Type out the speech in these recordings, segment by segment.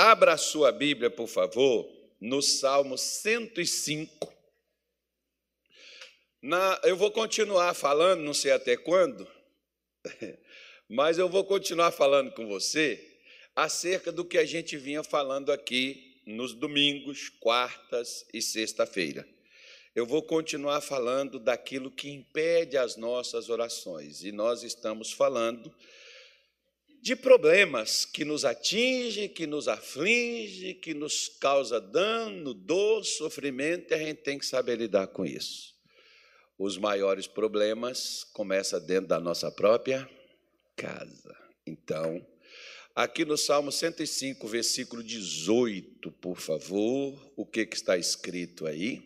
Abra a sua Bíblia, por favor, no Salmo 105. Na, eu vou continuar falando, não sei até quando, mas eu vou continuar falando com você acerca do que a gente vinha falando aqui nos domingos, quartas e sexta-feira. Eu vou continuar falando daquilo que impede as nossas orações, e nós estamos falando de problemas que nos atinge, que nos aflige, que nos causa dano, dor, sofrimento, e a gente tem que saber lidar com isso. Os maiores problemas começam dentro da nossa própria casa. Então, aqui no Salmo 105, versículo 18, por favor, o que, que está escrito aí?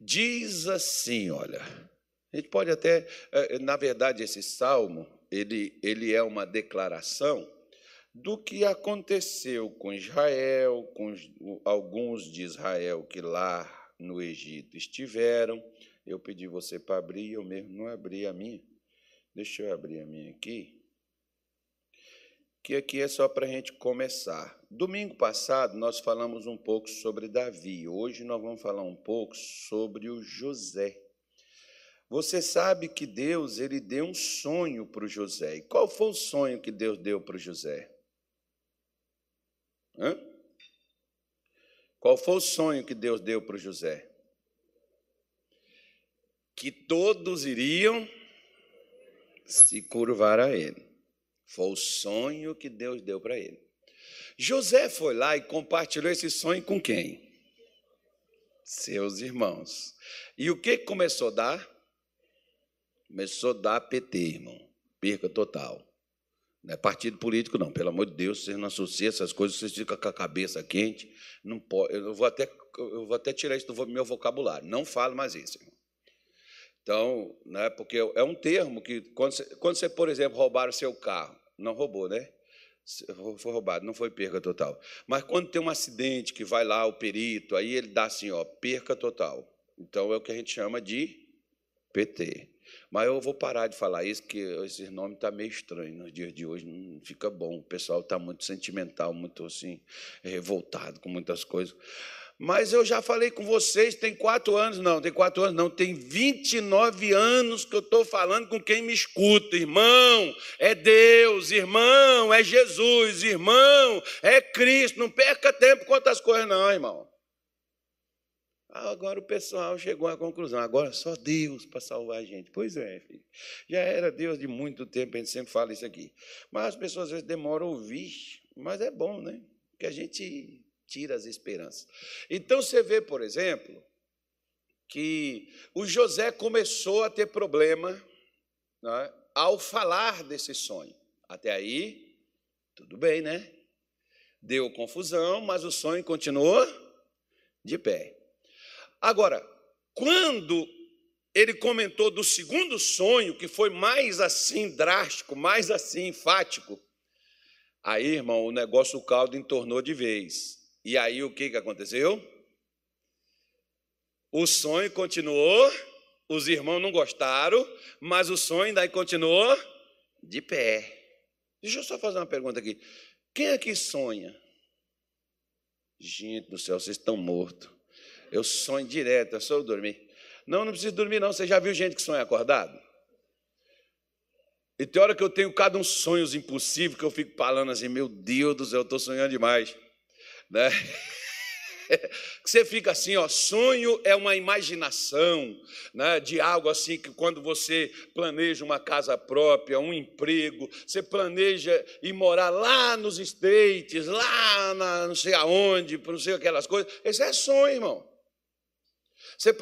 Diz assim, olha, a gente pode até, eh, na verdade, esse salmo, ele, ele é uma declaração do que aconteceu com Israel, com alguns de Israel que lá no Egito estiveram. Eu pedi você para abrir, eu mesmo não abri a minha. Deixa eu abrir a minha aqui. Que aqui é só para a gente começar. Domingo passado nós falamos um pouco sobre Davi. Hoje nós vamos falar um pouco sobre o José. Você sabe que Deus ele deu um sonho para o José. E qual foi o sonho que Deus deu para o José? Hã? Qual foi o sonho que Deus deu para o José? Que todos iriam se curvar a ele. Foi o sonho que Deus deu para ele. José foi lá e compartilhou esse sonho com quem? Seus irmãos. E o que começou a dar? Começou a dar PT, irmão. Perca total. Não é partido político, não. Pelo amor de Deus, você não associa essas coisas, você fica com a cabeça quente. Não pode, eu, vou até, eu vou até tirar isso do meu vocabulário. Não falo mais isso, irmão. Então, né, porque é um termo que, quando você, quando você, por exemplo, roubaram seu carro, não roubou, né? Foi roubado, não foi perca total. Mas quando tem um acidente que vai lá o perito, aí ele dá assim, ó, perca total. Então é o que a gente chama de PT. Mas eu vou parar de falar isso, que esse nome está meio estranho nos dias de hoje, não fica bom. O pessoal está muito sentimental, muito assim, revoltado com muitas coisas. Mas eu já falei com vocês, tem quatro anos, não, tem quatro anos, não, tem 29 anos que eu estou falando com quem me escuta. Irmão, é Deus, irmão, é Jesus, irmão, é Cristo. Não perca tempo com outras coisas, não, irmão. Agora o pessoal chegou à conclusão, agora só Deus para salvar a gente. Pois é, filho. Já era Deus de muito tempo, a gente sempre fala isso aqui. Mas as pessoas às vezes demoram a ouvir, mas é bom, né? Que a gente tira as esperanças. Então você vê, por exemplo, que o José começou a ter problema né, ao falar desse sonho. Até aí, tudo bem, né? Deu confusão, mas o sonho continuou de pé. Agora, quando ele comentou do segundo sonho, que foi mais assim drástico, mais assim enfático, aí, irmão, o negócio o caldo entornou de vez. E aí o que, que aconteceu? O sonho continuou, os irmãos não gostaram, mas o sonho daí continuou de pé. Deixa eu só fazer uma pergunta aqui. Quem aqui sonha? Gente do céu, vocês estão mortos. Eu sonho direto, é só eu dormir. Não, não preciso dormir, não. Você já viu gente que sonha acordado? E tem hora que eu tenho cada um sonhos impossíveis que eu fico falando assim, meu Deus do céu, eu estou sonhando demais. Né? Você fica assim, ó, sonho é uma imaginação né, de algo assim que quando você planeja uma casa própria, um emprego, você planeja ir morar lá nos States, lá na, não sei aonde, não sei aquelas coisas. Esse é sonho, irmão. Você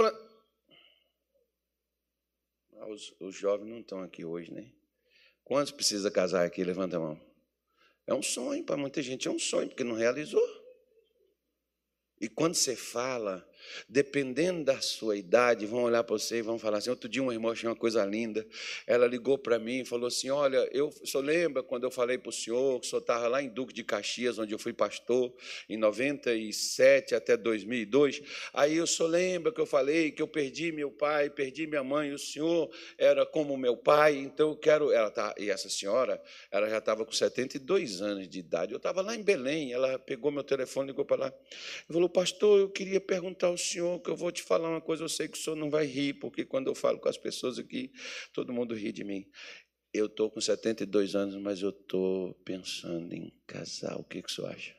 ah, os, os jovens não estão aqui hoje, né? Quantos precisa casar aqui? Levanta a mão. É um sonho, para muita gente é um sonho, porque não realizou. E quando você fala, dependendo da sua idade, vão olhar para você e vão falar assim. Outro dia, uma irmã achou uma coisa linda. Ela ligou para mim e falou assim: Olha, eu só lembra quando eu falei para o senhor que o senhor estava lá em Duque de Caxias, onde eu fui pastor, em 97 até 2002. Aí o senhor lembra que eu falei que eu perdi meu pai, perdi minha mãe, o senhor era como meu pai, então eu quero. Ela tá, e essa senhora, ela já estava com 72 anos de idade. Eu estava lá em Belém, ela pegou meu telefone, ligou para lá e falou: Pastor, eu queria perguntar ao senhor, que eu vou te falar uma coisa, eu sei que o senhor não vai rir, porque quando eu falo com as pessoas aqui, todo mundo ri de mim. Eu estou com 72 anos, mas eu estou pensando em casar. O que, que o senhor acha?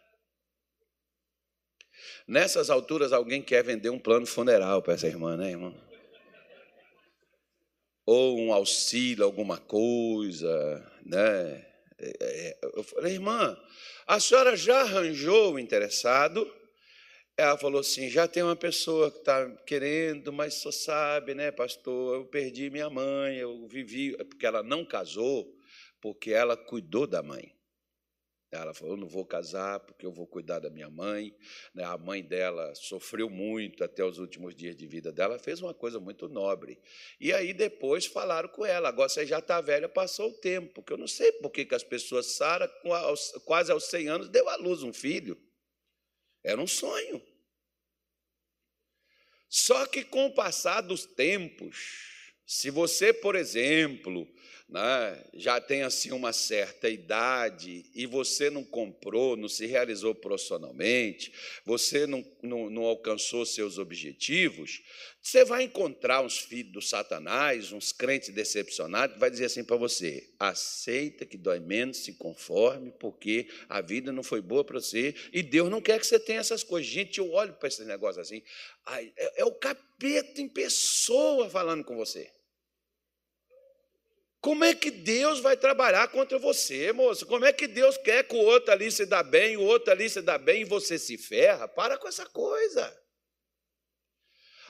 Nessas alturas, alguém quer vender um plano funeral para essa irmã, né, irmão? Ou um auxílio, alguma coisa, né? É, é, eu falei, irmã, a senhora já arranjou o interessado? Ela falou assim: já tem uma pessoa que está querendo, mas só sabe, né, pastor? Eu perdi minha mãe, eu vivi. Porque ela não casou, porque ela cuidou da mãe. Ela falou: Eu não vou casar porque eu vou cuidar da minha mãe. Né, a mãe dela sofreu muito até os últimos dias de vida dela, fez uma coisa muito nobre. E aí depois falaram com ela: Agora você já está velha, passou o tempo. Que eu não sei por que as pessoas, Sara, quase aos 100 anos, deu à luz um filho. Era um sonho. Só que com o passar dos tempos, se você, por exemplo, né, já tem assim uma certa idade e você não comprou, não se realizou profissionalmente, você não, não, não alcançou seus objetivos, você vai encontrar uns filhos do Satanás, uns crentes decepcionados, que vai dizer assim para você: aceita que dói menos, se conforme, porque a vida não foi boa para você e Deus não quer que você tenha essas coisas. Gente, eu olho para esses negócios assim, é, é o capeta em pessoa falando com você. Como é que Deus vai trabalhar contra você, moço? Como é que Deus quer que o outro ali se dá bem, o outro ali se dá bem e você se ferra? Para com essa coisa.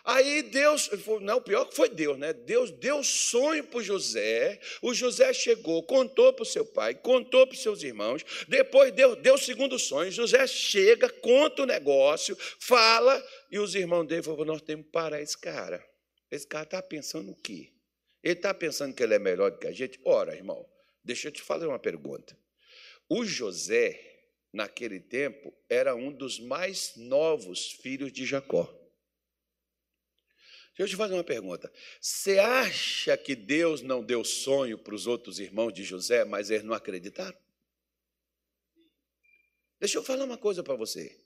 Aí Deus, não, pior que foi Deus, né? Deus deu sonho para José. O José chegou, contou para o seu pai, contou para os seus irmãos. Depois Deus deu o segundo sonho. José chega, conta o negócio, fala, e os irmãos dele falaram: Nós temos que parar esse cara. Esse cara está pensando o quê? Ele está pensando que ele é melhor do que a gente? Ora, irmão, deixa eu te fazer uma pergunta. O José, naquele tempo, era um dos mais novos filhos de Jacó. Deixa eu te fazer uma pergunta. Você acha que Deus não deu sonho para os outros irmãos de José, mas eles não acreditaram? Deixa eu falar uma coisa para você.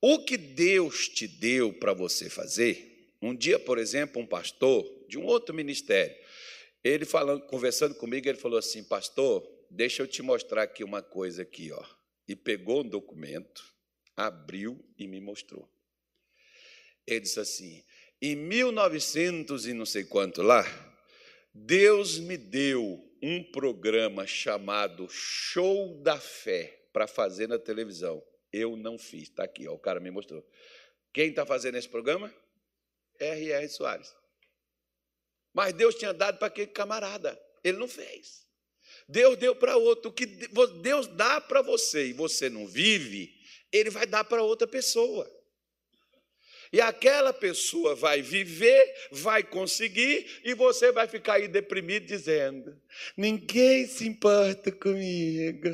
O que Deus te deu para você fazer, um dia, por exemplo, um pastor de um outro ministério, ele falando, conversando comigo, ele falou assim: "Pastor, deixa eu te mostrar aqui uma coisa aqui, ó". E pegou um documento, abriu e me mostrou. Ele disse assim: "Em 1900 e não sei quanto lá, Deus me deu um programa chamado Show da Fé para fazer na televisão. Eu não fiz, está aqui, ó, o cara me mostrou. Quem está fazendo esse programa? R.R. Soares. Mas Deus tinha dado para aquele camarada. Ele não fez. Deus deu para outro. O que Deus dá para você e você não vive, Ele vai dar para outra pessoa. E aquela pessoa vai viver, vai conseguir, e você vai ficar aí deprimido dizendo: ninguém se importa comigo,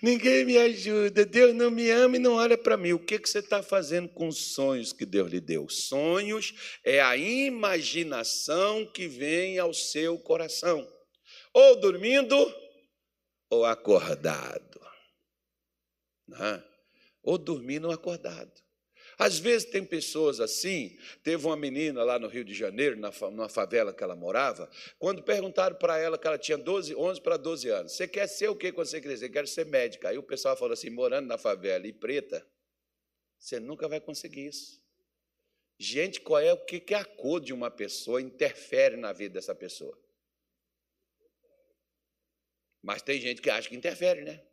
ninguém me ajuda, Deus não me ama e não olha para mim. O que, que você está fazendo com os sonhos que Deus lhe deu? Sonhos é a imaginação que vem ao seu coração, ou dormindo, ou acordado. Né? Ou dormindo ou acordado. Às vezes tem pessoas assim. Teve uma menina lá no Rio de Janeiro, na, numa favela que ela morava, quando perguntaram para ela que ela tinha 12, 11 para 12 anos: Você quer ser o que quando você crescer? Quero ser médica. Aí o pessoal falou assim: morando na favela e preta, você nunca vai conseguir isso. Gente, qual é o que, que a cor de uma pessoa interfere na vida dessa pessoa? Mas tem gente que acha que interfere, né?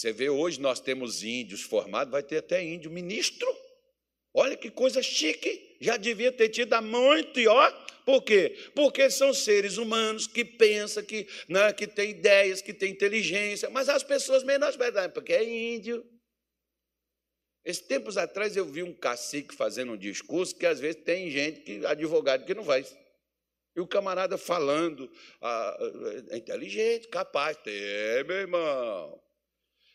Você vê hoje nós temos índios formados, vai ter até índio ministro. Olha que coisa chique. Já devia ter tido há muito, e ó, por quê? Porque são seres humanos que pensam, que, né, que têm ideias, que têm inteligência, mas as pessoas menosprezam, porque é índio. Esses tempos atrás eu vi um cacique fazendo um discurso que às vezes tem gente, que advogado, que não faz. E o camarada falando, ah, é inteligente, capaz. É, meu irmão.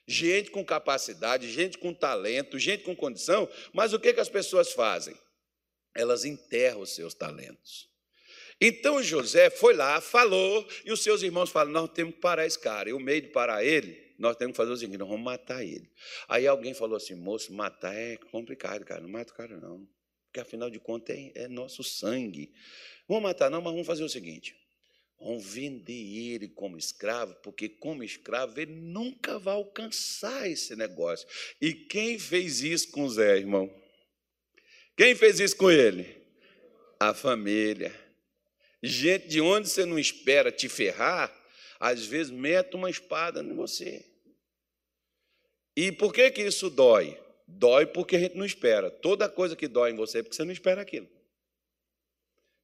Gente com capacidade, gente com talento, gente com condição, mas o que, que as pessoas fazem? Elas enterram os seus talentos. Então José foi lá, falou, e os seus irmãos falam: Nós temos que parar esse cara. E o meio de parar ele, nós temos que fazer o seguinte: nós vamos matar ele. Aí alguém falou assim: Moço, matar é complicado, cara. Não mata o cara, não. Porque afinal de contas é, é nosso sangue. Vamos matar, não, mas vamos fazer o seguinte: vamos vender ele como escravo, porque como escravo ele nunca vai alcançar esse negócio. E quem fez isso com Zé, irmão? Quem fez isso com ele? A família. Gente de onde você não espera te ferrar, às vezes mete uma espada em você. E por que, que isso dói? Dói porque a gente não espera. Toda coisa que dói em você é porque você não espera aquilo.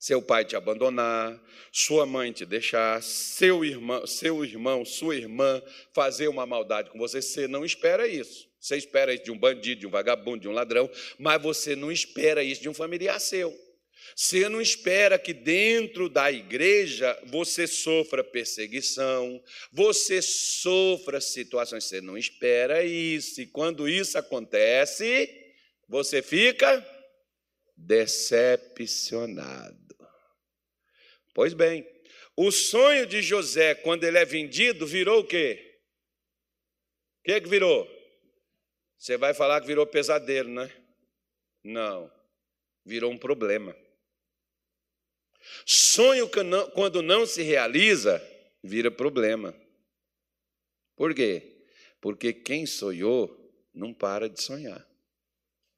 Seu pai te abandonar, sua mãe te deixar, seu irmão, seu irmão, sua irmã fazer uma maldade com você, você não espera isso. Você espera isso de um bandido, de um vagabundo, de um ladrão, mas você não espera isso de um familiar seu. Você não espera que dentro da igreja você sofra perseguição, você sofra situações, você não espera isso. E quando isso acontece, você fica decepcionado. Pois bem, o sonho de José, quando ele é vendido, virou o quê? O que, que virou? Você vai falar que virou pesadelo, né? Não, virou um problema. Sonho que não, quando não se realiza, vira problema. Por quê? Porque quem sonhou não para de sonhar.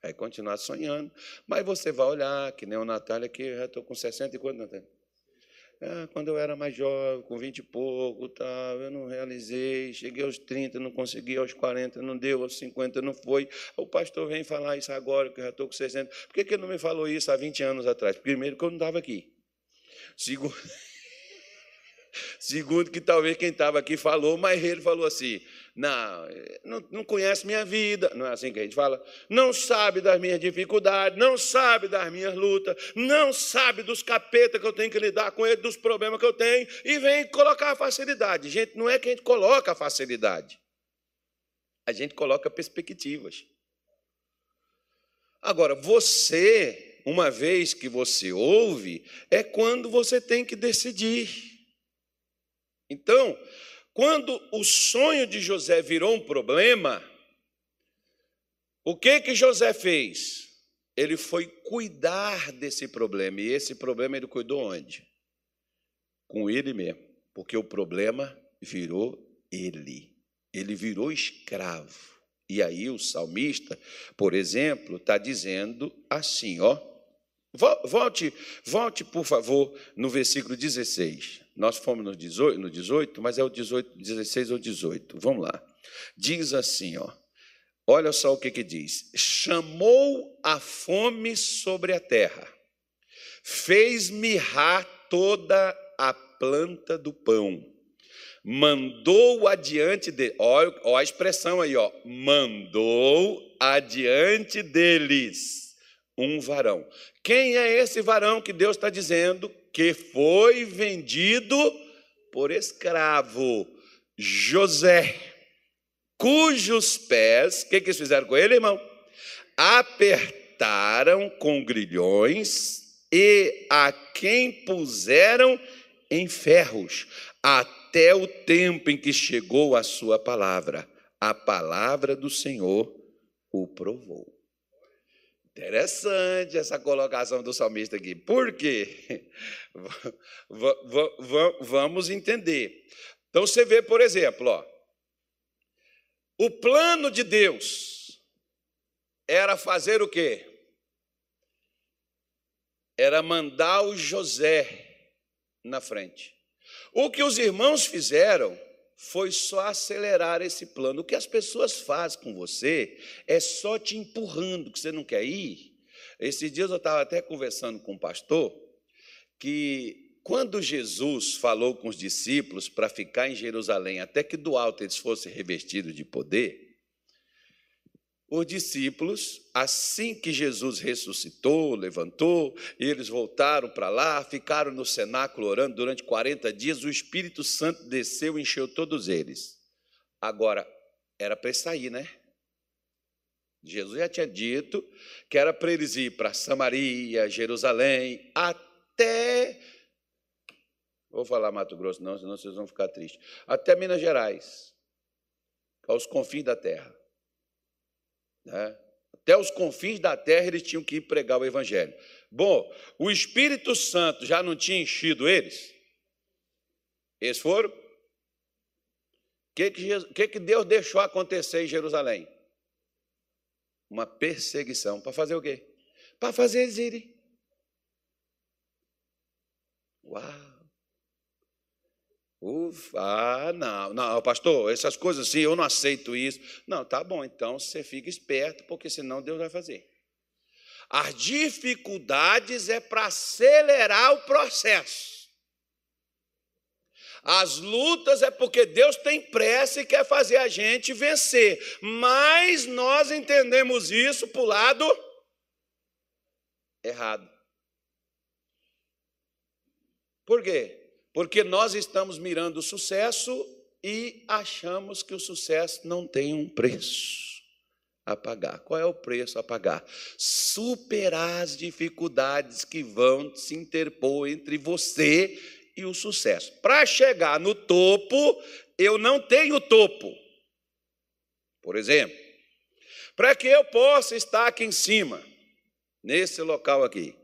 Vai continuar sonhando. Mas você vai olhar, que nem o Natália, que eu já estou com 60 e quanto, Natália? Ah, quando eu era mais jovem, com 20 e pouco, eu não realizei. Cheguei aos 30, não consegui, aos 40 não deu, aos 50 não foi. O pastor vem falar isso agora, que eu já estou com 60. Por que, que ele não me falou isso há 20 anos atrás? Primeiro, que eu não estava aqui. Segundo, segundo que talvez quem estava aqui falou, mas ele falou assim: não, não, conhece minha vida, não é assim que a gente fala, não sabe das minhas dificuldades, não sabe das minhas lutas, não sabe dos capetas que eu tenho que lidar com ele, dos problemas que eu tenho, e vem colocar a facilidade. Gente, não é que a gente coloca a facilidade, a gente coloca perspectivas. Agora, você uma vez que você ouve, é quando você tem que decidir. Então, quando o sonho de José virou um problema, o que que José fez? Ele foi cuidar desse problema. E esse problema ele cuidou onde? Com ele mesmo. Porque o problema virou ele. Ele virou escravo. E aí o salmista, por exemplo, está dizendo assim, ó. Volte, volte, por favor, no versículo 16. Nós fomos no 18, no 18 mas é o 18, 16 ou 18. Vamos lá. Diz assim, ó. Olha só o que, que diz: chamou a fome sobre a terra, fez mirrar toda a planta do pão, mandou adiante de, ó, ó a expressão aí, ó, mandou adiante deles um varão. Quem é esse varão que Deus está dizendo que foi vendido por escravo? José, cujos pés, o que, que eles fizeram com ele, irmão? Apertaram com grilhões e a quem puseram em ferros, até o tempo em que chegou a sua palavra. A palavra do Senhor o provou. Interessante essa colocação do salmista aqui. Por quê? Vamos entender. Então você vê, por exemplo, ó, o plano de Deus era fazer o quê? Era mandar o José na frente. O que os irmãos fizeram foi só acelerar esse plano. O que as pessoas fazem com você é só te empurrando, que você não quer ir. Esses dias eu estava até conversando com um pastor que quando Jesus falou com os discípulos para ficar em Jerusalém até que do alto eles fossem revestidos de poder, os discípulos, assim que Jesus ressuscitou, levantou, eles voltaram para lá, ficaram no cenáculo orando durante 40 dias, o Espírito Santo desceu e encheu todos eles. Agora, era para sair, né? Jesus já tinha dito que era para eles ir para Samaria, Jerusalém, até. Vou falar Mato Grosso, não, senão vocês vão ficar tristes. Até Minas Gerais, aos confins da terra. Né? Até os confins da terra eles tinham que ir pregar o Evangelho. Bom, o Espírito Santo já não tinha enchido eles? Eles foram? O que, que, que Deus deixou acontecer em Jerusalém? Uma perseguição. Para fazer o quê? Para fazer eles irem. Uau! Ufa, ah, não, não, pastor, essas coisas assim, eu não aceito isso. Não, tá bom, então você fica esperto, porque senão Deus vai fazer. As dificuldades é para acelerar o processo. As lutas é porque Deus tem pressa e quer fazer a gente vencer. Mas nós entendemos isso para o lado errado. Por quê? Porque nós estamos mirando o sucesso e achamos que o sucesso não tem um preço a pagar. Qual é o preço a pagar? Superar as dificuldades que vão se interpor entre você e o sucesso. Para chegar no topo, eu não tenho topo. Por exemplo, para que eu possa estar aqui em cima, nesse local aqui,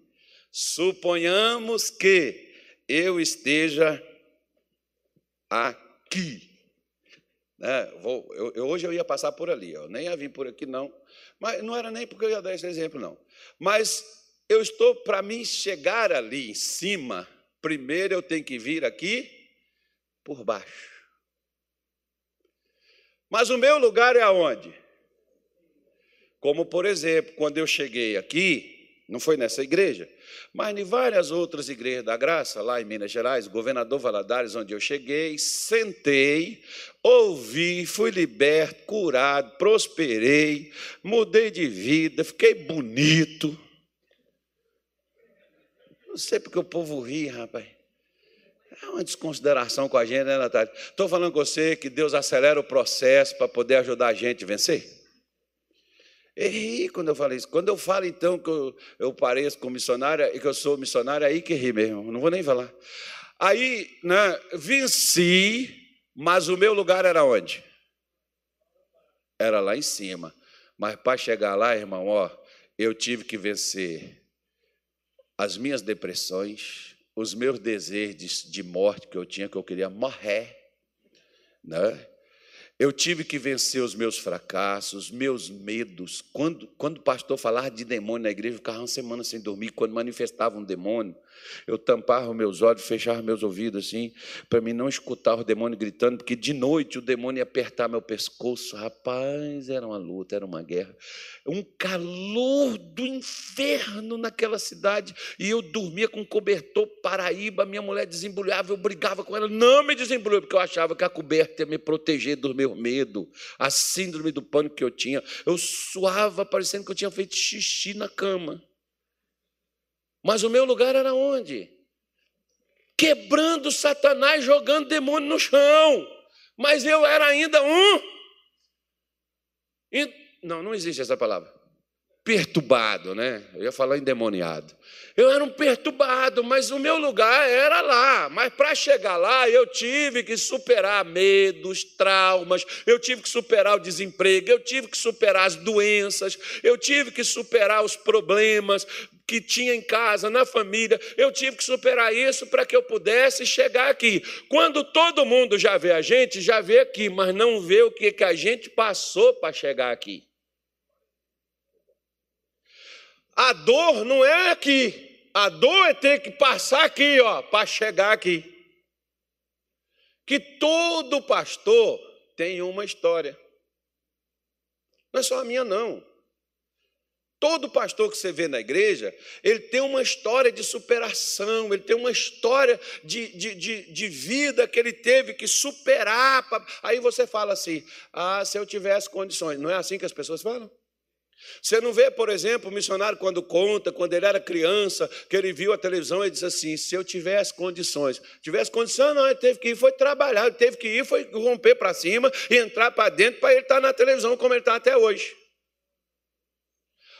suponhamos que eu esteja aqui. Né? Vou, eu, eu, hoje eu ia passar por ali, eu nem ia vir por aqui, não. Mas não era nem porque eu ia dar esse exemplo, não. Mas eu estou, para mim chegar ali em cima, primeiro eu tenho que vir aqui por baixo. Mas o meu lugar é aonde? Como, por exemplo, quando eu cheguei aqui, não foi nessa igreja, mas em várias outras igrejas da graça, lá em Minas Gerais, governador Valadares, onde eu cheguei, sentei, ouvi, fui liberto, curado, prosperei, mudei de vida, fiquei bonito. Não sei porque o povo ri, rapaz. É uma desconsideração com a gente, né, Natália? Estou falando com você que Deus acelera o processo para poder ajudar a gente a vencer. E quando eu falo isso. Quando eu falo, então, que eu, eu pareço com missionária e que eu sou missionária, aí que ri mesmo, não vou nem falar. Aí, né, venci, mas o meu lugar era onde? Era lá em cima. Mas para chegar lá, irmão, ó, eu tive que vencer as minhas depressões, os meus desejos de morte que eu tinha, que eu queria morrer, né? Eu tive que vencer os meus fracassos, meus medos. Quando, quando o pastor falava de demônio na igreja, eu ficava uma semana sem dormir. Quando manifestava um demônio, eu tampava meus olhos, fechava meus ouvidos assim, para mim não escutar o demônio gritando, porque de noite o demônio ia apertar meu pescoço. Rapaz, era uma luta, era uma guerra. Um calor do inferno naquela cidade. E eu dormia com um cobertor paraíba, minha mulher desembrulhava, eu brigava com ela, não me desembrulhou, porque eu achava que a coberta ia me proteger do meu medo, a síndrome do pânico que eu tinha. Eu suava, parecendo que eu tinha feito xixi na cama. Mas o meu lugar era onde? Quebrando Satanás, jogando demônio no chão. Mas eu era ainda um. Não, não existe essa palavra. Perturbado, né? Eu ia falar endemoniado. Eu era um perturbado, mas o meu lugar era lá. Mas para chegar lá, eu tive que superar medos, traumas, eu tive que superar o desemprego, eu tive que superar as doenças, eu tive que superar os problemas que tinha em casa, na família. Eu tive que superar isso para que eu pudesse chegar aqui. Quando todo mundo já vê a gente, já vê aqui, mas não vê o que, que a gente passou para chegar aqui. A dor não é aqui. A dor é ter que passar aqui, ó, para chegar aqui. Que todo pastor tem uma história. Não é só a minha, não. Todo pastor que você vê na igreja, ele tem uma história de superação, ele tem uma história de, de, de, de vida que ele teve que superar. Aí você fala assim: ah, se eu tivesse condições. Não é assim que as pessoas falam? Você não vê, por exemplo, o missionário quando conta, quando ele era criança, que ele viu a televisão e disse assim: se eu tivesse condições, tivesse condição, não, ele teve que ir, foi trabalhar, ele teve que ir, foi romper para cima e entrar para dentro para ele estar na televisão como ele está até hoje.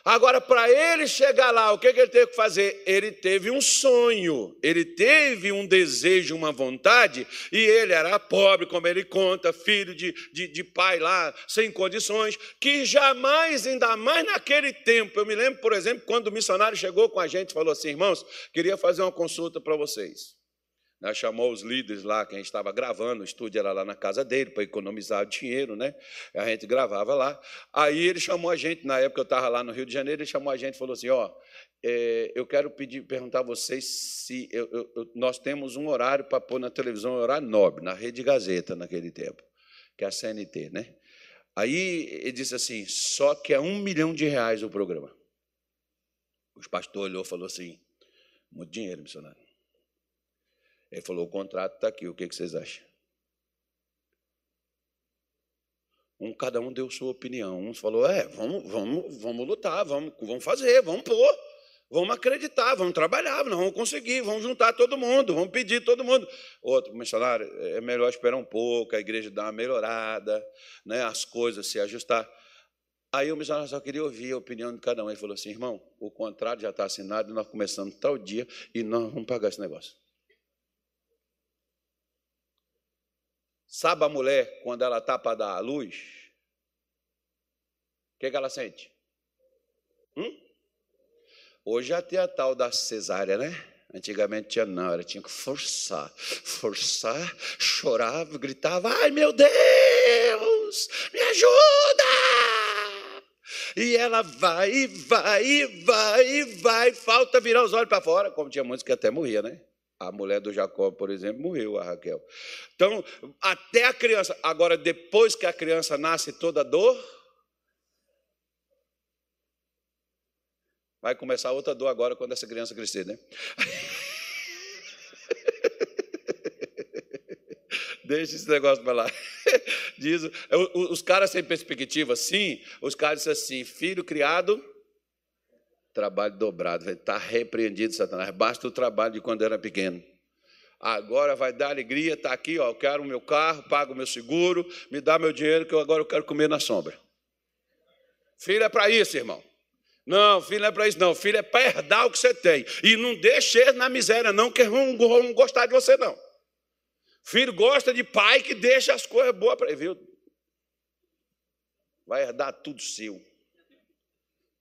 Agora, para ele chegar lá, o que, que ele teve que fazer? Ele teve um sonho, ele teve um desejo, uma vontade, e ele era pobre, como ele conta, filho de, de, de pai lá, sem condições, que jamais, ainda mais naquele tempo, eu me lembro, por exemplo, quando o missionário chegou com a gente e falou assim: irmãos, queria fazer uma consulta para vocês. Né, chamou os líderes lá, que a gente estava gravando, o estúdio era lá na casa dele, para economizar dinheiro, né? A gente gravava lá. Aí ele chamou a gente, na época eu estava lá no Rio de Janeiro, ele chamou a gente e falou assim: Ó, é, eu quero pedir, perguntar a vocês se eu, eu, nós temos um horário para pôr na televisão, um horário nobre, na Rede Gazeta, naquele tempo, que é a CNT, né? Aí ele disse assim: só que é um milhão de reais o programa. Os pastores olhou e falou assim: muito dinheiro, missionário. Ele falou: o contrato está aqui, o que, vocês acham? Um, cada um deu sua opinião. Um falou: é, vamos, vamos, vamos lutar, vamos, vamos fazer, vamos pôr, vamos acreditar, vamos trabalhar, nós vamos conseguir, vamos juntar todo mundo, vamos pedir todo mundo. Outro missionário, é melhor esperar um pouco, a igreja dar uma melhorada, né, as coisas se ajustar. Aí o missionário só queria ouvir a opinião de cada um. Ele falou assim: irmão, o contrato já está assinado, nós começamos tal dia e nós vamos pagar esse negócio. Sabe a mulher, quando ela está para dar a luz, o que, que ela sente? Hum? Hoje tem a tal da cesárea, né? Antigamente tinha não, ela tinha que forçar, forçar, chorava, gritava: Ai meu Deus, me ajuda! E ela vai, vai, vai, vai, falta virar os olhos para fora, como tinha muitos que até morria, né? A mulher do Jacó, por exemplo, morreu, a Raquel. Então, até a criança. Agora, depois que a criança nasce toda dor, vai começar outra dor agora quando essa criança crescer, né? Deixa esse negócio para lá. Diz, os caras sem perspectiva, sim, os caras dizem assim: filho criado Trabalho dobrado. Está repreendido, Satanás. Basta o trabalho de quando era pequeno. Agora vai dar alegria, está aqui, ó, eu quero o meu carro, pago o meu seguro, me dá meu dinheiro, que eu agora eu quero comer na sombra. Filho é para isso, irmão. Não, filho não é para isso, não. Filho é para herdar o que você tem. E não deixe na miséria, não, que vão, vão gostar de você, não. Filho gosta de pai que deixa as coisas boas para ele, viu? Vai herdar tudo seu.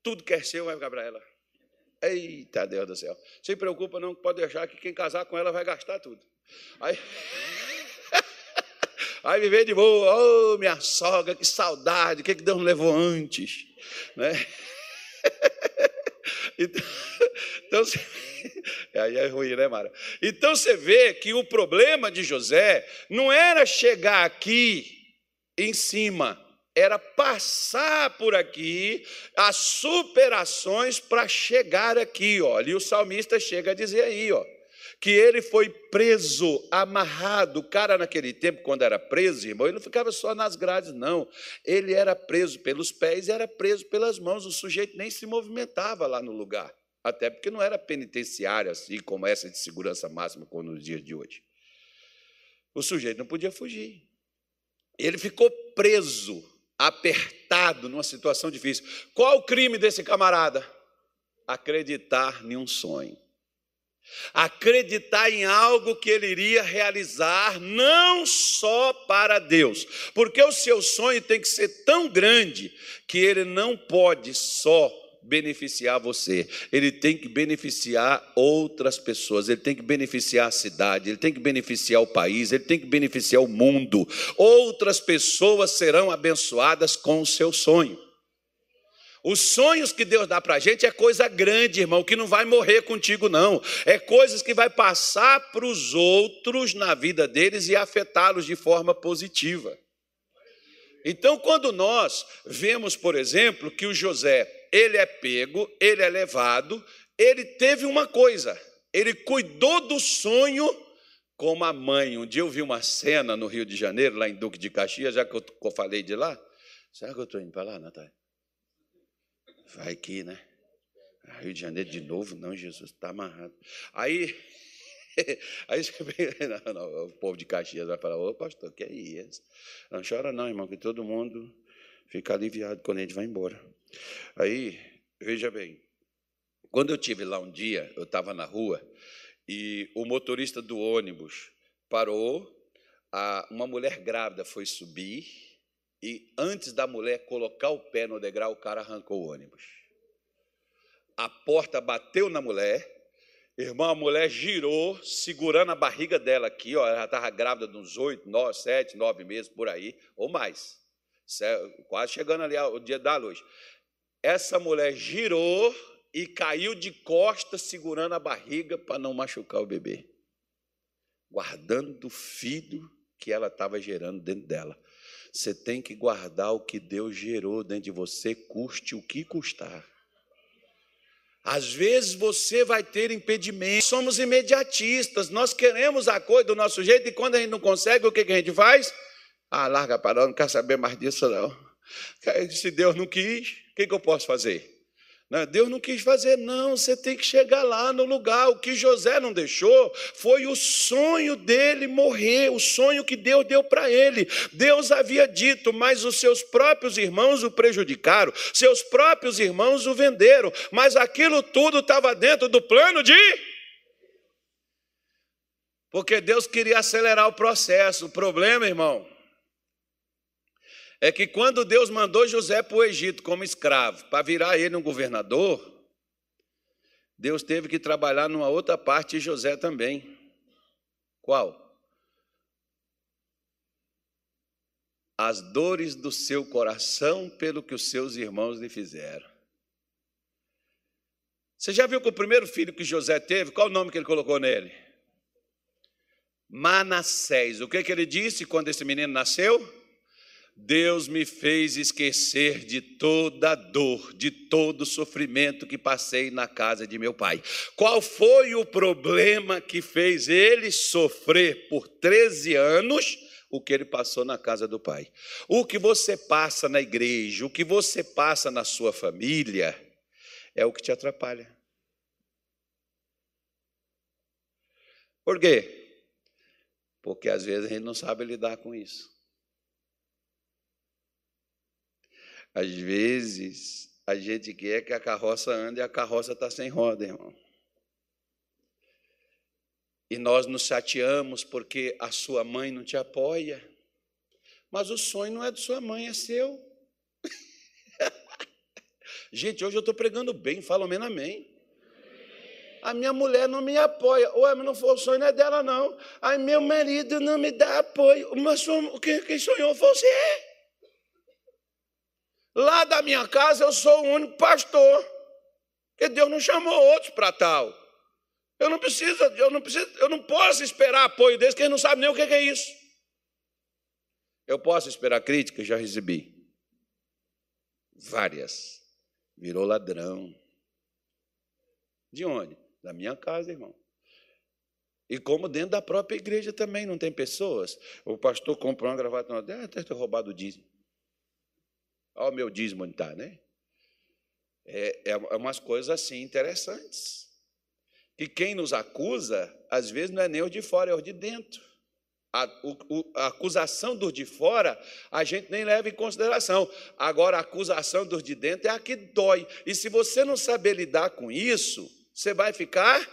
Tudo que é seu vai ficar para ela. Eita Deus do céu. Se preocupa, não, pode deixar que quem casar com ela vai gastar tudo. Aí. Aí viver de boa, oh minha sogra, que saudade, o que, que Deus me levou antes? Né? Então, então aí é ruim, né, Mara? Então você vê que o problema de José não era chegar aqui em cima, era passar por aqui as superações para chegar aqui, ó. E o salmista chega a dizer aí, ó, que ele foi preso, amarrado. O cara naquele tempo, quando era preso, irmão, ele não ficava só nas grades, não. Ele era preso pelos pés e era preso pelas mãos. O sujeito nem se movimentava lá no lugar. Até porque não era penitenciária assim como essa de segurança máxima como nos dias de hoje. O sujeito não podia fugir. Ele ficou preso apertado, numa situação difícil. Qual o crime desse camarada? Acreditar em um sonho. Acreditar em algo que ele iria realizar, não só para Deus, porque o seu sonho tem que ser tão grande que ele não pode só beneficiar você, ele tem que beneficiar outras pessoas, ele tem que beneficiar a cidade, ele tem que beneficiar o país, ele tem que beneficiar o mundo. Outras pessoas serão abençoadas com o seu sonho. Os sonhos que Deus dá para a gente é coisa grande, irmão, que não vai morrer contigo, não. É coisas que vai passar para os outros na vida deles e afetá-los de forma positiva. Então, quando nós vemos, por exemplo, que o José ele é pego, ele é levado, ele teve uma coisa, ele cuidou do sonho como a mãe. Um dia eu vi uma cena no Rio de Janeiro, lá em Duque de Caxias, já que eu falei de lá. Será que eu estou indo para lá, Natália? Vai aqui, né? Rio de Janeiro de novo? Não, Jesus, está amarrado. Aí, aí não, não, o povo de Caxias vai falar, ô pastor, que é isso? Não chora não, irmão, que todo mundo fica aliviado quando a gente vai embora. Aí, veja bem, quando eu tive lá um dia, eu estava na rua, e o motorista do ônibus parou, uma mulher grávida foi subir, e antes da mulher colocar o pé no degrau, o cara arrancou o ônibus. A porta bateu na mulher, irmão, a mulher girou, segurando a barriga dela aqui, ó, ela estava grávida de uns oito, nove, sete, nove meses por aí, ou mais, quase chegando ali o dia da luz. Essa mulher girou e caiu de costas, segurando a barriga para não machucar o bebê, guardando o filho que ela estava gerando dentro dela. Você tem que guardar o que Deus gerou dentro de você, custe o que custar. Às vezes você vai ter impedimentos, somos imediatistas, nós queremos a coisa do nosso jeito e quando a gente não consegue, o que a gente faz? Ah, larga para lá, não quero saber mais disso não. Se Deus não quis, o que eu posso fazer? Né? Deus não quis fazer, não, você tem que chegar lá no lugar. O que José não deixou foi o sonho dele morrer, o sonho que Deus deu para ele. Deus havia dito, mas os seus próprios irmãos o prejudicaram, seus próprios irmãos o venderam, mas aquilo tudo estava dentro do plano de. Porque Deus queria acelerar o processo. O problema, irmão, é que quando Deus mandou José para o Egito como escravo, para virar ele um governador, Deus teve que trabalhar numa outra parte de José também. Qual? As dores do seu coração pelo que os seus irmãos lhe fizeram. Você já viu que o primeiro filho que José teve, qual o nome que ele colocou nele? Manassés. O que, que ele disse quando esse menino nasceu? Deus me fez esquecer de toda dor, de todo sofrimento que passei na casa de meu pai. Qual foi o problema que fez ele sofrer por 13 anos? O que ele passou na casa do pai. O que você passa na igreja, o que você passa na sua família, é o que te atrapalha. Por quê? Porque às vezes a gente não sabe lidar com isso. Às vezes, a gente quer que a carroça ande e a carroça está sem roda, irmão. E nós nos chateamos porque a sua mãe não te apoia. Mas o sonho não é de sua mãe, é seu. gente, hoje eu estou pregando bem, fala menos amém. A minha mulher não me apoia. Ué, mas não foi o sonho não é dela, não. Ai, meu marido não me dá apoio. Mas quem sonhou foi você. Lá da minha casa eu sou o único pastor, porque Deus não chamou outros para tal. Eu não preciso, eu não preciso, eu não posso esperar apoio deles, que eles não sabem nem o que é isso. Eu posso esperar crítica, já recebi. Várias. Virou ladrão. De onde? Da minha casa, irmão. E como dentro da própria igreja também não tem pessoas. O pastor comprou uma gravata, deve ter roubado o dízimo. Olha o meu dízimo onde está, né? É, é, é umas coisas assim interessantes. Que quem nos acusa, às vezes não é nem o de fora, é o de dentro. A, o, a, acusação dos de fora a gente nem leva em consideração. Agora, a acusação dos de dentro é a que dói. E se você não saber lidar com isso, você vai ficar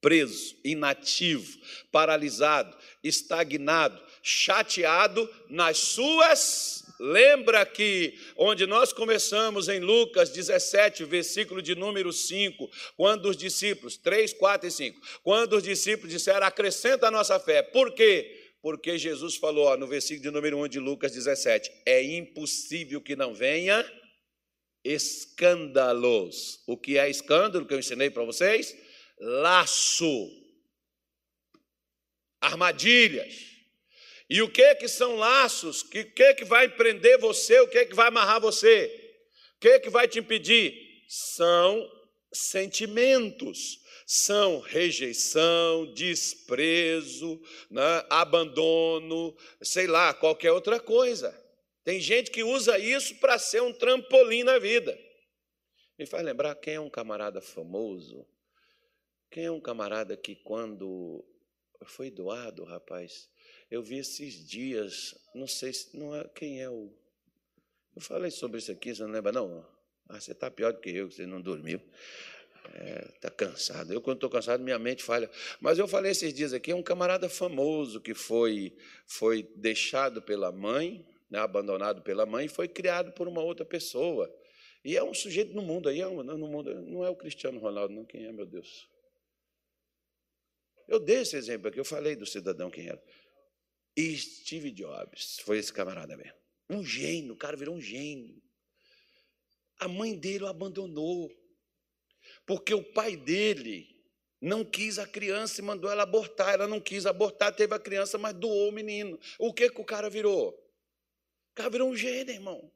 preso, inativo, paralisado, estagnado, chateado nas suas lembra que onde nós começamos em Lucas 17, versículo de número 5, quando os discípulos, 3, 4 e 5, quando os discípulos disseram, acrescenta a nossa fé. Por quê? Porque Jesus falou ó, no versículo de número 1 de Lucas 17: é impossível que não venha escândalos. O que é escândalo que eu ensinei para vocês? Laço, armadilhas e o que que são laços? O que, que que vai prender você? O que que vai amarrar você? O que que vai te impedir? São sentimentos, são rejeição, desprezo, né? abandono, sei lá, qualquer outra coisa. Tem gente que usa isso para ser um trampolim na vida. Me faz lembrar quem é um camarada famoso? Quem é um camarada que quando foi doado, rapaz? Eu vi esses dias, não sei se não é quem é o. Eu falei sobre isso aqui, você não lembra não? Ah, você está pior do que eu, você não dormiu. Está é, tá cansado. Eu, quando estou cansado, minha mente falha. Mas eu falei esses dias aqui, é um camarada famoso que foi, foi deixado pela mãe, né, abandonado pela mãe, e foi criado por uma outra pessoa. E é um sujeito no mundo aí, é um, no mundo, não é o Cristiano Ronaldo, não. Quem é, meu Deus? Eu dei esse exemplo aqui, eu falei do cidadão quem era. E Steve Jobs, foi esse camarada mesmo. Um gênio, o cara virou um gênio. A mãe dele o abandonou. Porque o pai dele não quis a criança e mandou ela abortar. Ela não quis abortar, teve a criança, mas doou o menino. O que, que o cara virou? O cara virou um gênio, irmão.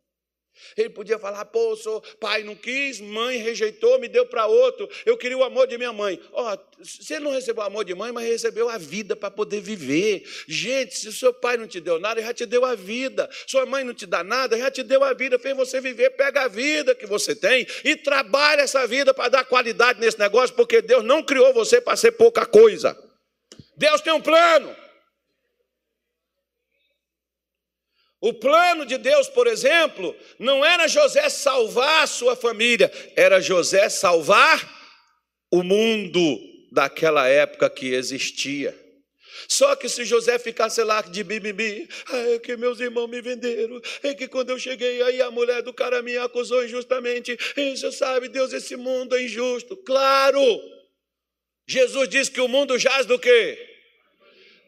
Ele podia falar, pô, sou pai não quis, mãe rejeitou, me deu para outro. Eu queria o amor de minha mãe. Ó, oh, você não recebeu o amor de mãe, mas recebeu a vida para poder viver. Gente, se o seu pai não te deu nada, já te deu a vida. Sua mãe não te dá nada, já te deu a vida, fez você viver. Pega a vida que você tem e trabalha essa vida para dar qualidade nesse negócio, porque Deus não criou você para ser pouca coisa. Deus tem um plano. O plano de Deus, por exemplo, não era José salvar a sua família, era José salvar o mundo daquela época que existia. Só que se José ficasse lá de bibibi, é que meus irmãos me venderam, é que quando eu cheguei aí a mulher do cara me acusou injustamente, isso sabe, Deus, esse mundo é injusto. Claro! Jesus disse que o mundo jaz do quê?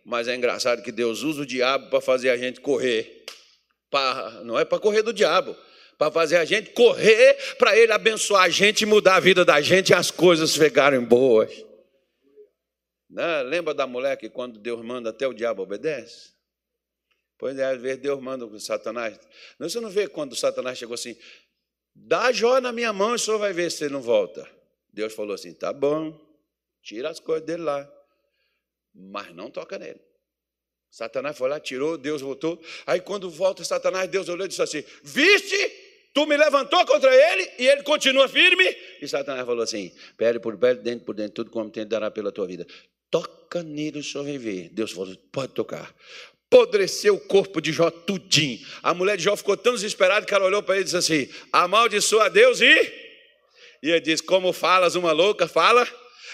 Mas é engraçado que Deus usa o diabo para fazer a gente correr não é para correr do diabo, para fazer a gente correr para ele abençoar a gente e mudar a vida da gente e as coisas ficarem boas. Né? Lembra da mulher que quando Deus manda até o diabo obedece? Pois é, às vezes Deus manda com Satanás. Não, você não vê quando Satanás chegou assim, dá Jó na minha mão e o senhor vai ver se ele não volta. Deus falou assim, tá bom, tira as coisas dele lá, mas não toca nele. Satanás foi lá, tirou, Deus voltou. Aí quando volta Satanás, Deus olhou e disse assim: Viste, tu me levantou contra ele e ele continua firme. E Satanás falou assim: Pele por pele, dentro por dentro, tudo como tem dará pela tua vida. Toca nele o senhor vai ver. Deus falou: Pode tocar. Podreceu o corpo de Jó tudinho. A mulher de Jó ficou tão desesperada que ela olhou para ele e disse assim: Amaldiçoa a Deus e. E ele disse: Como falas uma louca, fala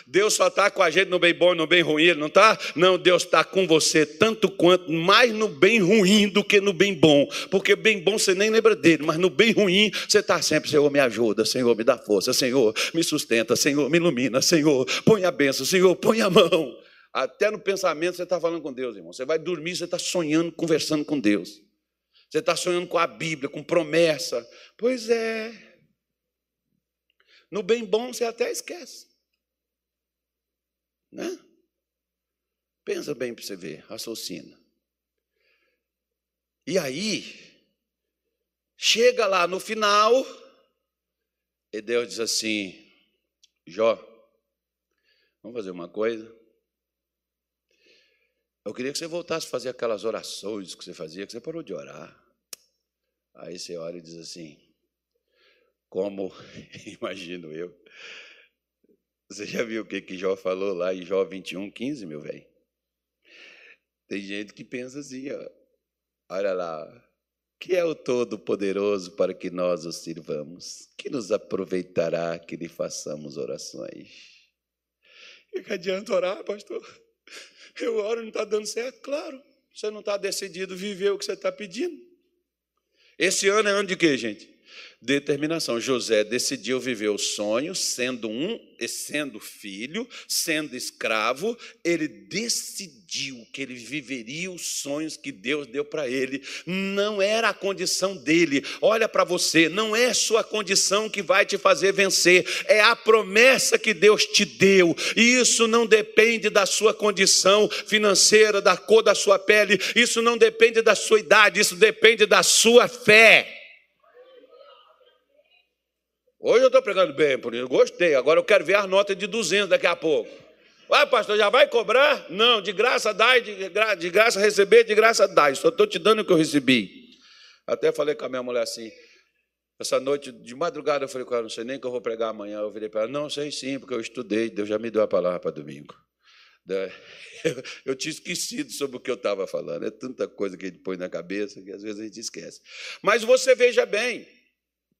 Deus só está com a gente no bem bom e no bem ruim, ele não está? Não, Deus está com você tanto quanto mais no bem ruim do que no bem bom. Porque bem bom você nem lembra dele, mas no bem ruim você está sempre, Senhor, me ajuda, Senhor, me dá força, Senhor, me sustenta, Senhor, me ilumina, Senhor, põe a benção, Senhor, põe a mão. Até no pensamento você está falando com Deus, irmão. Você vai dormir, você está sonhando, conversando com Deus. Você está sonhando com a Bíblia, com promessa. Pois é. No bem bom você até esquece. Né? Pensa bem para você ver, raciocina. E aí, chega lá no final, e Deus diz assim: Jó, vamos fazer uma coisa. Eu queria que você voltasse a fazer aquelas orações que você fazia, que você parou de orar. Aí você olha e diz assim: Como imagino eu, você já viu o que, que Jó falou lá em Jó 21, 15, meu velho? Tem gente que pensa assim, ó, olha lá, que é o Todo-Poderoso para que nós o sirvamos? Que nos aproveitará que lhe façamos orações? O que adianta orar, pastor? Eu oro, não está dando certo? Claro, você não está decidido viver o que você está pedindo. Esse ano é ano de quê, gente? Determinação. José decidiu viver o sonho, sendo um, sendo filho, sendo escravo, ele decidiu que ele viveria os sonhos que Deus deu para ele. Não era a condição dele. Olha para você, não é sua condição que vai te fazer vencer, é a promessa que Deus te deu. E isso não depende da sua condição financeira, da cor da sua pele, isso não depende da sua idade, isso depende da sua fé. Hoje eu estou pregando bem, por isso, gostei. Agora eu quero ver as notas de 200 daqui a pouco. Vai, pastor, já vai cobrar? Não, de graça dá, de, gra, de graça receber, de graça dá. Só estou te dando o que eu recebi. Até falei com a minha mulher assim: Essa noite, de madrugada, eu falei com ela, não sei nem que eu vou pregar amanhã. Eu virei para ela, não, sei sim, porque eu estudei, Deus já me deu a palavra para domingo. Eu tinha esquecido sobre o que eu estava falando. É tanta coisa que ele põe na cabeça que às vezes a gente esquece. Mas você veja bem,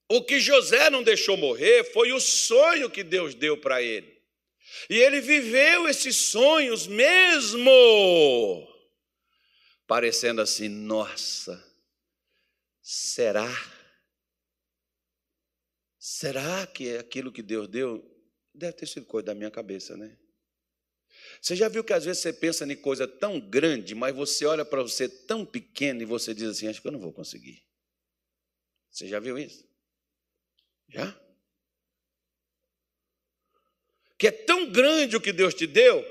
o que José não deixou morrer foi o sonho que Deus deu para ele. E ele viveu esses sonhos mesmo parecendo assim, nossa, será? Será que é aquilo que Deus deu? Deve ter sido coisa da minha cabeça, né? Você já viu que às vezes você pensa em coisa tão grande, mas você olha para você tão pequeno e você diz assim: acho que eu não vou conseguir. Você já viu isso? Já? Que é tão grande o que Deus te deu,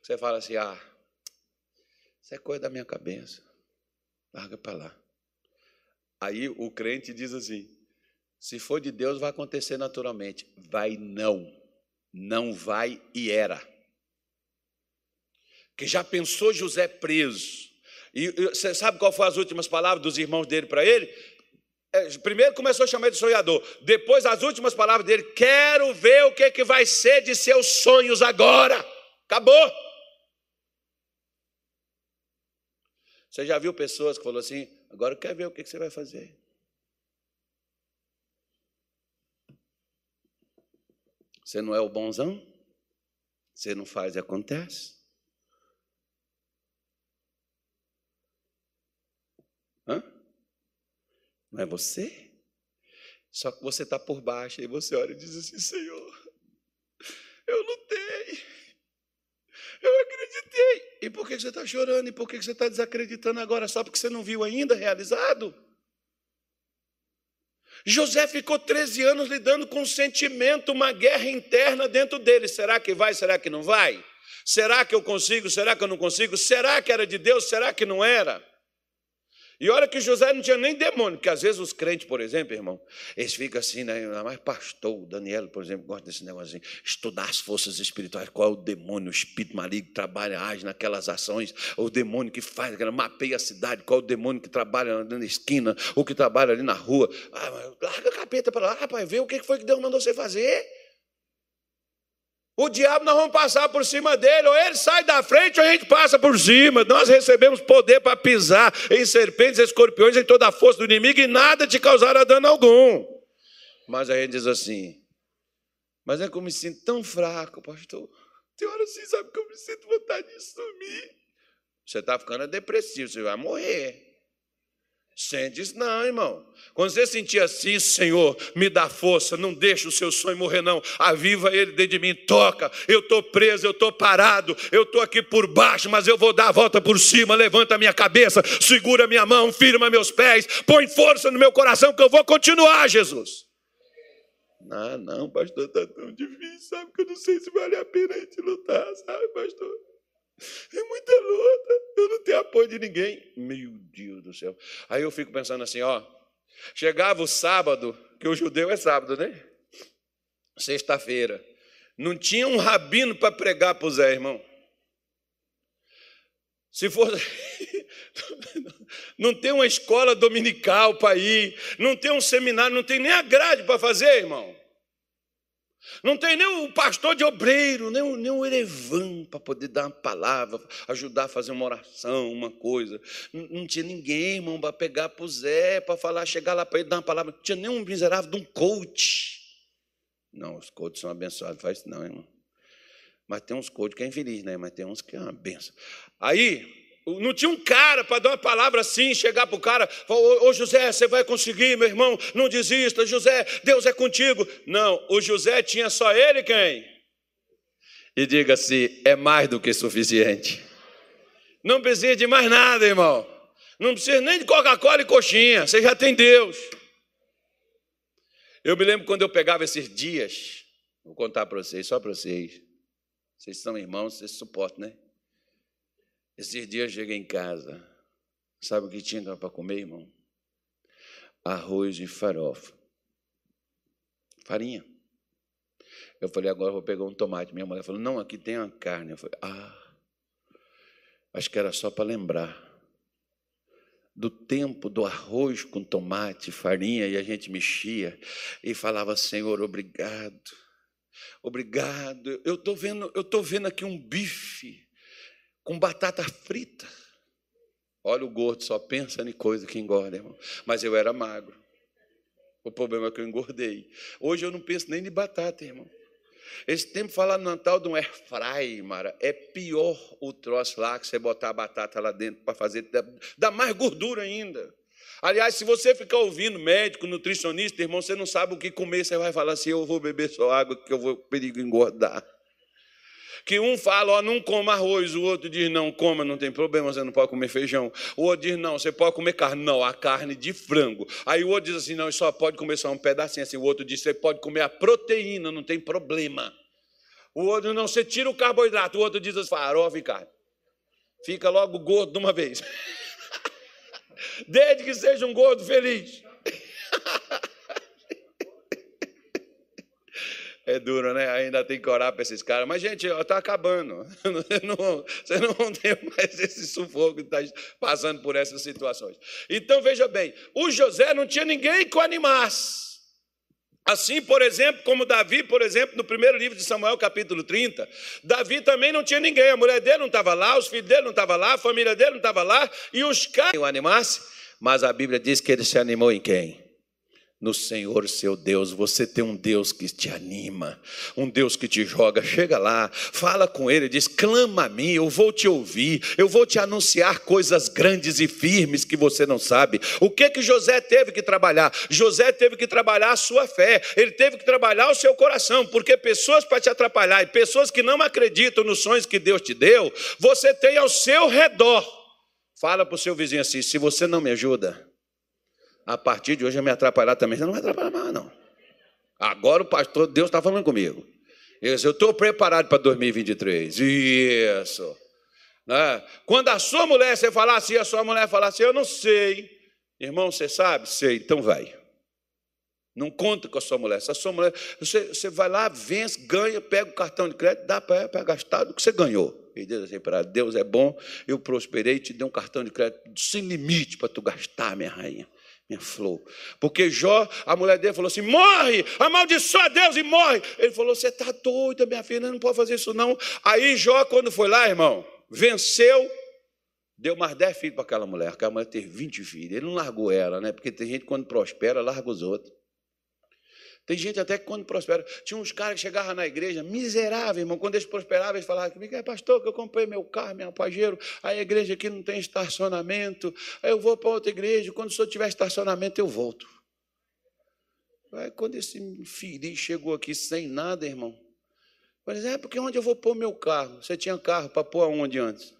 que você fala assim: ah, isso é coisa da minha cabeça. Larga para lá. Aí o crente diz assim: se for de Deus, vai acontecer naturalmente. Vai não. Não vai e era que já pensou José preso. E você sabe qual foram as últimas palavras dos irmãos dele para ele? É, primeiro começou a chamar de sonhador, depois as últimas palavras dele: quero ver o que, que vai ser de seus sonhos agora. Acabou. Você já viu pessoas que falaram assim: agora eu quero ver o que, que você vai fazer. Você não é o bonzão? Você não faz e acontece? Hã? Não é você? Só que você está por baixo e você olha e diz assim: Senhor, eu lutei, eu acreditei. E por que você está chorando? E por que você está desacreditando agora? Só porque você não viu ainda realizado? José ficou 13 anos lidando com um sentimento, uma guerra interna dentro dele. Será que vai? Será que não vai? Será que eu consigo? Será que eu não consigo? Será que era de Deus? Será que não era? E olha que José não tinha nem demônio, porque às vezes os crentes, por exemplo, irmão, eles ficam assim, né? Mais pastor, Daniel, por exemplo, gosta desse negócio assim, estudar as forças espirituais, qual é o demônio, o espírito maligno que trabalha, age naquelas ações, o demônio que faz, mapeia a cidade, qual é o demônio que trabalha na esquina, ou que trabalha ali na rua. Ah, larga a capeta para lá, rapaz, vê o que foi que Deus mandou você fazer. O diabo nós vamos passar por cima dele, ou ele sai da frente ou a gente passa por cima. Nós recebemos poder para pisar em serpentes, escorpiões, em toda a força do inimigo e nada te causará dano algum. Mas a gente diz assim: Mas é que eu me sinto tão fraco, pastor. Tem hora assim, sabe que eu me sinto vontade de sumir. Você está ficando depressivo, você vai morrer. Isso, não, irmão. Quando você sentir assim, Senhor, me dá força, não deixa o seu sonho morrer, não. Aviva ele dentro de mim, toca. Eu estou preso, eu estou parado, eu estou aqui por baixo, mas eu vou dar a volta por cima. Levanta a minha cabeça, segura minha mão, firma meus pés, põe força no meu coração, que eu vou continuar, Jesus. Ah, não, pastor, está tão difícil, sabe? Que eu não sei se vale a pena a gente lutar, sabe, pastor? É muita luta, eu não tenho apoio de ninguém. Meu Deus do céu. Aí eu fico pensando assim, ó. Chegava o sábado, que o judeu é sábado, né? Sexta-feira. Não tinha um rabino para pregar para o Zé, irmão. Se fosse. Não tem uma escola dominical para ir, não tem um seminário, não tem nem a grade para fazer, irmão. Não tem nem o pastor de obreiro, nem o, nem o Erevan para poder dar uma palavra, ajudar a fazer uma oração, uma coisa. Não, não tinha ninguém, irmão, para pegar para o Zé, para falar, chegar lá para ele dar uma palavra. Não tinha nem um miserável de um coach. Não, os coaches são abençoados, faz isso não, irmão. Mas tem uns coaches que é infeliz, né? Mas tem uns que é uma benção. Aí, não tinha um cara para dar uma palavra assim, chegar para o cara, ô, José, você vai conseguir, meu irmão, não desista, José, Deus é contigo. Não, o José tinha só ele quem? E diga-se, é mais do que suficiente. Não precisa de mais nada, irmão. Não precisa nem de Coca-Cola e coxinha, você já tem Deus. Eu me lembro quando eu pegava esses dias, vou contar para vocês, só para vocês. Vocês são irmãos, vocês suportam, né? Esses dias eu cheguei em casa. Sabe o que tinha para comer, irmão? Arroz e farofa. Farinha. Eu falei, agora eu vou pegar um tomate. Minha mulher falou, não, aqui tem a carne. Eu falei, ah, acho que era só para lembrar. do tempo do arroz com tomate, farinha, e a gente mexia e falava: Senhor, obrigado, obrigado. Eu estou vendo, eu vendo aqui um bife com batata frita. Olha o gordo, só pensa em coisa que engorda, irmão. Mas eu era magro. O problema é que eu engordei. Hoje eu não penso nem em batata, irmão. Esse tempo falar no Natal de um airfry, Mara, é pior o troço lá que você botar a batata lá dentro para fazer, dá mais gordura ainda. Aliás, se você ficar ouvindo médico, nutricionista, irmão, você não sabe o que comer, você vai falar assim: eu vou beber só água que eu vou perigo engordar que um fala, ó, não coma arroz, o outro diz, não coma, não tem problema, você não pode comer feijão. O outro diz, não, você pode comer carne. Não, a carne de frango. Aí o outro diz assim, não, só pode comer só um pedacinho assim. O outro diz, você pode comer a proteína, não tem problema. O outro, não, você tira o carboidrato. O outro diz, assim, farofa e carne. Fica logo gordo de uma vez. Desde que seja um gordo feliz. É duro, né? Ainda tem que orar para esses caras. Mas, gente, está acabando. Não, você não tem mais esse sufoco que está passando por essas situações. Então, veja bem: o José não tinha ninguém que o animasse. Assim, por exemplo, como Davi, por exemplo, no primeiro livro de Samuel, capítulo 30, Davi também não tinha ninguém, a mulher dele não estava lá, os filhos dele não estavam lá, a família dele não estava lá, e os caras o animasse, mas a Bíblia diz que ele se animou em quem? No Senhor seu Deus. Você tem um Deus que te anima, um Deus que te joga. Chega lá, fala com Ele, diz: clama a mim, eu vou te ouvir, eu vou te anunciar coisas grandes e firmes que você não sabe. O que que José teve que trabalhar? José teve que trabalhar a sua fé, ele teve que trabalhar o seu coração, porque pessoas para te atrapalhar e pessoas que não acreditam nos sonhos que Deus te deu, você tem ao seu redor. Fala para o seu vizinho assim: se você não me ajuda, a partir de hoje eu me atrapalhar também. Você não vai atrapalhar mais, não. Agora o pastor, Deus está falando comigo. Eu estou preparado para 2023. Isso. Né? Quando a sua mulher, você falar assim, a sua mulher falar assim, eu não sei. Irmão, você sabe? Sei, então vai. Não conta com a sua mulher. Se a sua mulher, você, você vai lá, vence, ganha, pega o cartão de crédito, dá para gastar do que você ganhou. E diz assim para Deus é bom, eu prosperei, te dei um cartão de crédito sem limite para tu gastar, minha rainha minha flor. Porque Jó, a mulher dele falou assim: morre, amaldiçoa Deus e morre. Ele falou: você está doida, minha filha, não pode fazer isso não. Aí Jó, quando foi lá, irmão, venceu, deu mais 10 filhos para aquela mulher. Aquela mulher teve 20 filhos. Ele não largou ela, né? Porque tem gente quando prospera, larga os outros. Tem gente até que quando prospera, tinha uns caras que chegavam na igreja, miserável, irmão. Quando eles prosperavam, eles falavam comigo, é pastor, que eu comprei meu carro, meu pajeiro, aí a igreja aqui não tem estacionamento, aí eu vou para outra igreja, quando o senhor tiver estacionamento, eu volto. Aí quando esse infeliz chegou aqui sem nada, irmão, por exemplo, é porque onde eu vou pôr meu carro? Você tinha carro para pôr aonde antes?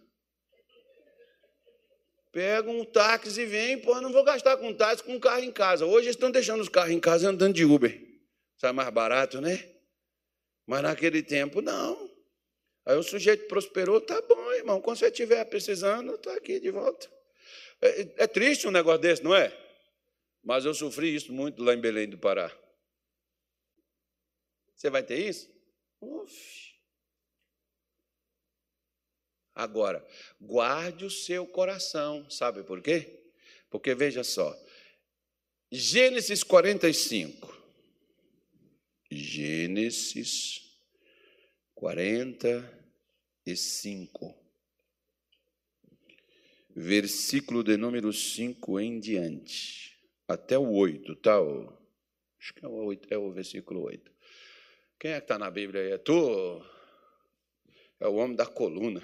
Pega um táxi e vem, pô, não vou gastar com táxi com carro em casa. Hoje eles estão deixando os carros em casa andando de Uber. Sai mais barato, né? Mas naquele tempo, não. Aí o sujeito prosperou, tá bom, irmão. Quando você estiver precisando, estou aqui de volta. É, é, triste um negócio desse, não é? Mas eu sofri isso muito lá em Belém do Pará. Você vai ter isso? Uf. Agora, guarde o seu coração. Sabe por quê? Porque veja só. Gênesis 45. Gênesis 45, versículo de número 5 em diante, até o 8, tá? Acho que é o, 8, é o versículo 8. Quem é que está na Bíblia aí? É tu? É o homem da coluna,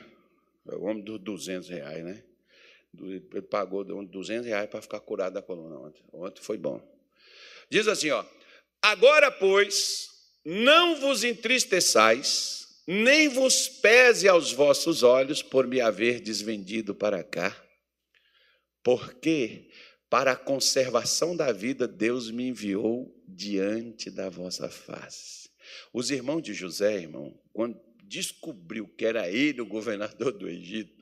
é o homem dos 200 reais, né? Ele pagou 200 reais para ficar curado da coluna ontem. Ontem foi bom. Diz assim, ó. Agora, pois, não vos entristeçais, nem vos pese aos vossos olhos por me haver desvendido para cá, porque para a conservação da vida Deus me enviou diante da vossa face. Os irmãos de José, irmão, quando descobriu que era ele o governador do Egito,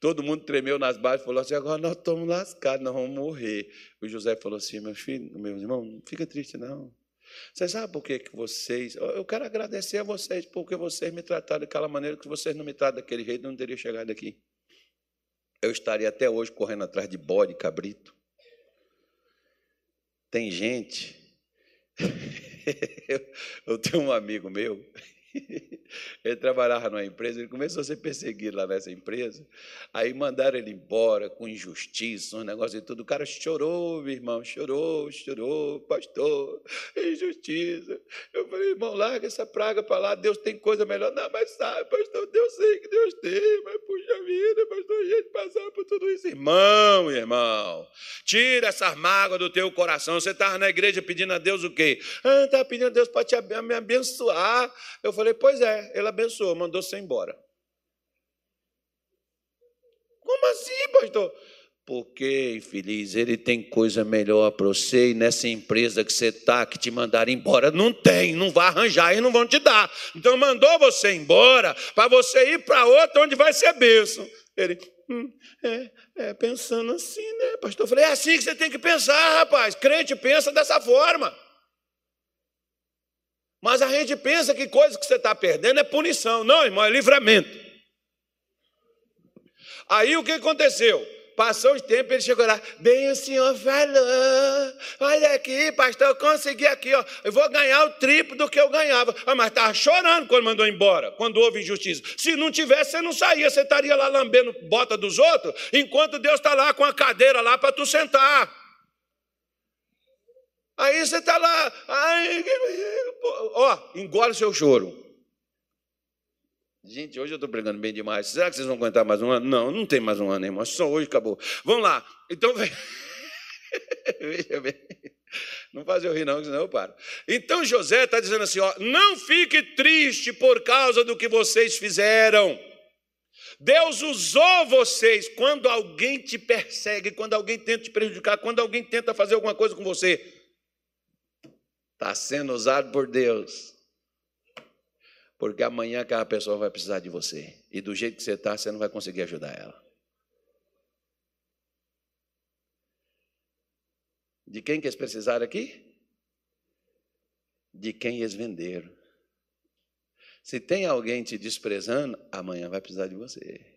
Todo mundo tremeu nas bases e falou assim: agora nós estamos lascados, nós vamos morrer. O José falou assim: meus filhos, meus irmãos, não fica triste, não. Você sabe por que, que vocês. Eu quero agradecer a vocês porque vocês me trataram daquela maneira que vocês não me tratam daquele jeito, eu não teria chegado aqui. eu estaria até hoje correndo atrás de bode, cabrito. Tem gente. eu tenho um amigo meu Ele trabalhava numa empresa, ele começou a ser perseguido lá nessa empresa. Aí mandaram ele embora com injustiça, um negócio e tudo. O cara chorou, meu irmão, chorou, chorou, pastor, injustiça. Eu falei, irmão, larga essa praga para lá, Deus tem coisa melhor. Não, mas sabe, pastor, Deus sei que Deus tem, mas puxa vida, pastor, a gente passar por tudo isso. Irmão, irmão, tira essa mágoa do teu coração. Você estava na igreja pedindo a Deus o quê? Ah, estava pedindo a Deus para te me abençoar. Eu falei, pois é, ele abençoou, mandou você embora. Como assim, pastor? Porque, infeliz, ele tem coisa melhor para você e nessa empresa que você está, que te mandaram embora, não tem, não vai arranjar e não vão te dar. Então mandou você embora para você ir para outra onde vai ser bênção. Ele, hum, é, é, pensando assim, né, pastor? Eu falei, é assim que você tem que pensar, rapaz. Crente pensa dessa forma. Mas a gente pensa que coisa que você está perdendo é punição. Não, irmão, é livramento. Aí o que aconteceu? Passou o tempo, ele chegou lá, bem o senhor falou, olha aqui, pastor, eu consegui aqui, ó, eu vou ganhar o triplo do que eu ganhava. Ah, mas estava chorando quando mandou embora, quando houve injustiça. Se não tivesse, você não saía, você estaria lá lambendo bota dos outros, enquanto Deus está lá com a cadeira lá para tu sentar. Aí você está lá, ai, ó, engole seu choro. Gente, hoje eu estou pregando bem demais. Será que vocês vão aguentar mais um ano? Não, não tem mais um ano, irmão. Só hoje acabou. Vamos lá. Então, veja bem. Não faz eu rir, não, senão eu paro. Então José está dizendo assim: ó, não fique triste por causa do que vocês fizeram. Deus usou vocês quando alguém te persegue, quando alguém tenta te prejudicar, quando alguém tenta fazer alguma coisa com você. Está sendo usado por Deus. Porque amanhã aquela pessoa vai precisar de você. E do jeito que você está, você não vai conseguir ajudar ela. De quem que eles precisaram aqui? De quem eles venderam. Se tem alguém te desprezando, amanhã vai precisar de você.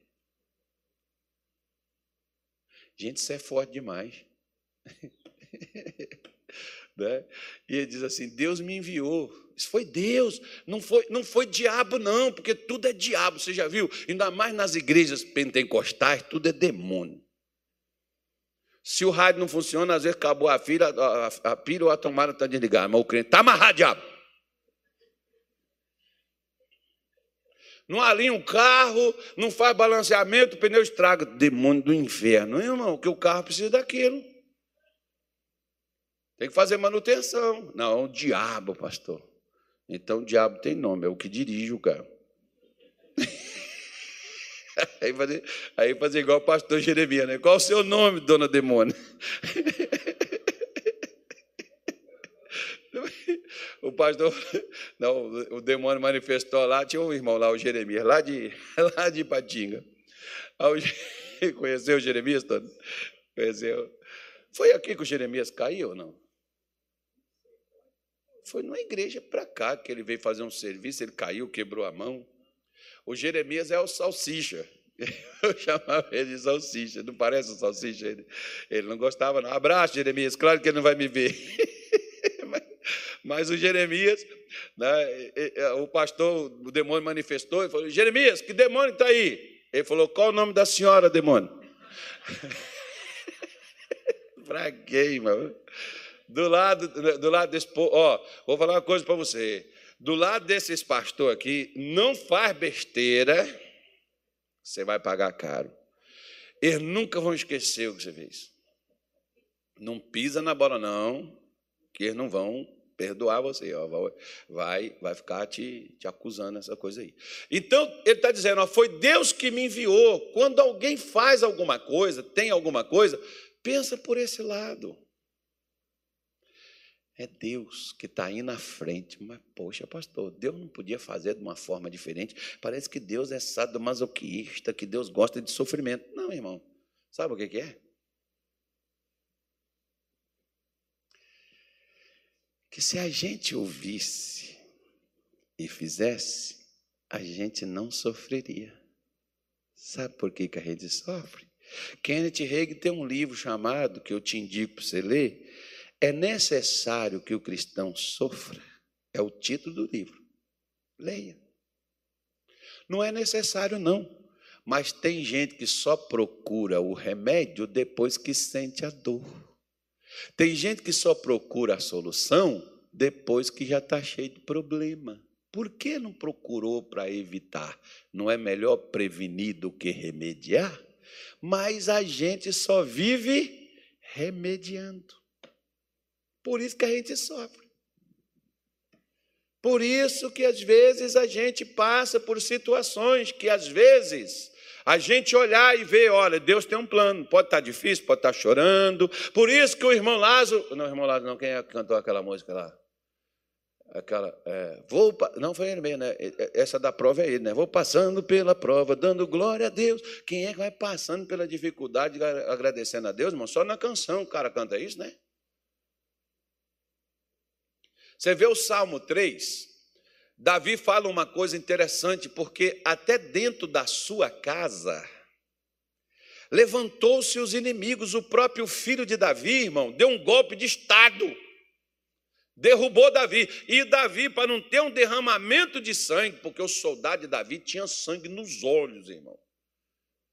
Gente, isso é forte demais. Né? E ele diz assim: Deus me enviou. Isso foi Deus, não foi, não foi diabo, não, porque tudo é diabo, você já viu? Ainda mais nas igrejas pentecostais, tudo é demônio. Se o rádio não funciona, às vezes acabou a fila, a, a, a ou a tomada está desligada, mas o crente está amarrado, diabo. Não alinha um carro, não faz balanceamento, o pneu estraga. Demônio do inferno, irmão, que o carro precisa daquilo. Tem que fazer manutenção. Não, um diabo, pastor. Então o diabo tem nome, é o que dirige o carro. aí, fazer, aí fazer igual o pastor Jeremias, né? Qual o seu nome, dona demônio? o pastor, não, o demônio manifestou lá, tinha um irmão lá, o Jeremias, lá de, lá de Patinga. Conheceu o Jeremias, todo? Conheceu. Foi aqui que o Jeremias caiu ou não? Foi numa igreja para cá que ele veio fazer um serviço, ele caiu, quebrou a mão. O Jeremias é o salsicha. Eu chamava ele de salsicha, não parece o salsicha? Ele, ele não gostava, não. Abraço, Jeremias, claro que ele não vai me ver. mas, mas, o Jeremias, né, o pastor, o demônio manifestou e falou: Jeremias, que demônio está aí? Ele falou: Qual o nome da senhora, demônio? Fraguei, mano. Do lado, do lado desse povo, ó, vou falar uma coisa para você. Do lado desses pastores aqui, não faz besteira, você vai pagar caro. Eles nunca vão esquecer o que você fez. Não pisa na bola, não, que eles não vão perdoar você. Ó, vai, vai ficar te, te acusando essa coisa aí. Então, ele está dizendo: ó, foi Deus que me enviou. Quando alguém faz alguma coisa, tem alguma coisa, pensa por esse lado. É Deus que está aí na frente. Mas, poxa, pastor, Deus não podia fazer de uma forma diferente. Parece que Deus é sadomasoquista, que Deus gosta de sofrimento. Não, irmão. Sabe o que é? Que se a gente ouvisse e fizesse, a gente não sofreria. Sabe por que, que a gente sofre? Kenneth Hagin tem um livro chamado, que eu te indico para você ler, É Necessário que o Cristão Sofra. É o título do livro. Leia. Não é necessário, não. Mas tem gente que só procura o remédio depois que sente a dor. Tem gente que só procura a solução depois que já está cheio de problema. Por que não procurou para evitar? Não é melhor prevenir do que remediar? Mas a gente só vive remediando. Por isso que a gente sofre. Por isso que às vezes a gente passa por situações que às vezes a gente olhar e ver, olha, Deus tem um plano, pode estar difícil, pode estar chorando. Por isso que o irmão Lázaro, não, irmão Lázaro, não, quem é que cantou aquela música lá? Aquela, é, vou, não foi ele mesmo, né? Essa da prova é ele, né? Vou passando pela prova, dando glória a Deus. Quem é que vai passando pela dificuldade, agradecendo a Deus, irmão? Só na canção o cara canta isso, né? Você vê o Salmo 3, Davi fala uma coisa interessante, porque até dentro da sua casa levantou-se os inimigos, o próprio filho de Davi, irmão, deu um golpe de Estado, derrubou Davi. E Davi, para não ter um derramamento de sangue, porque o soldado de Davi tinha sangue nos olhos, irmão.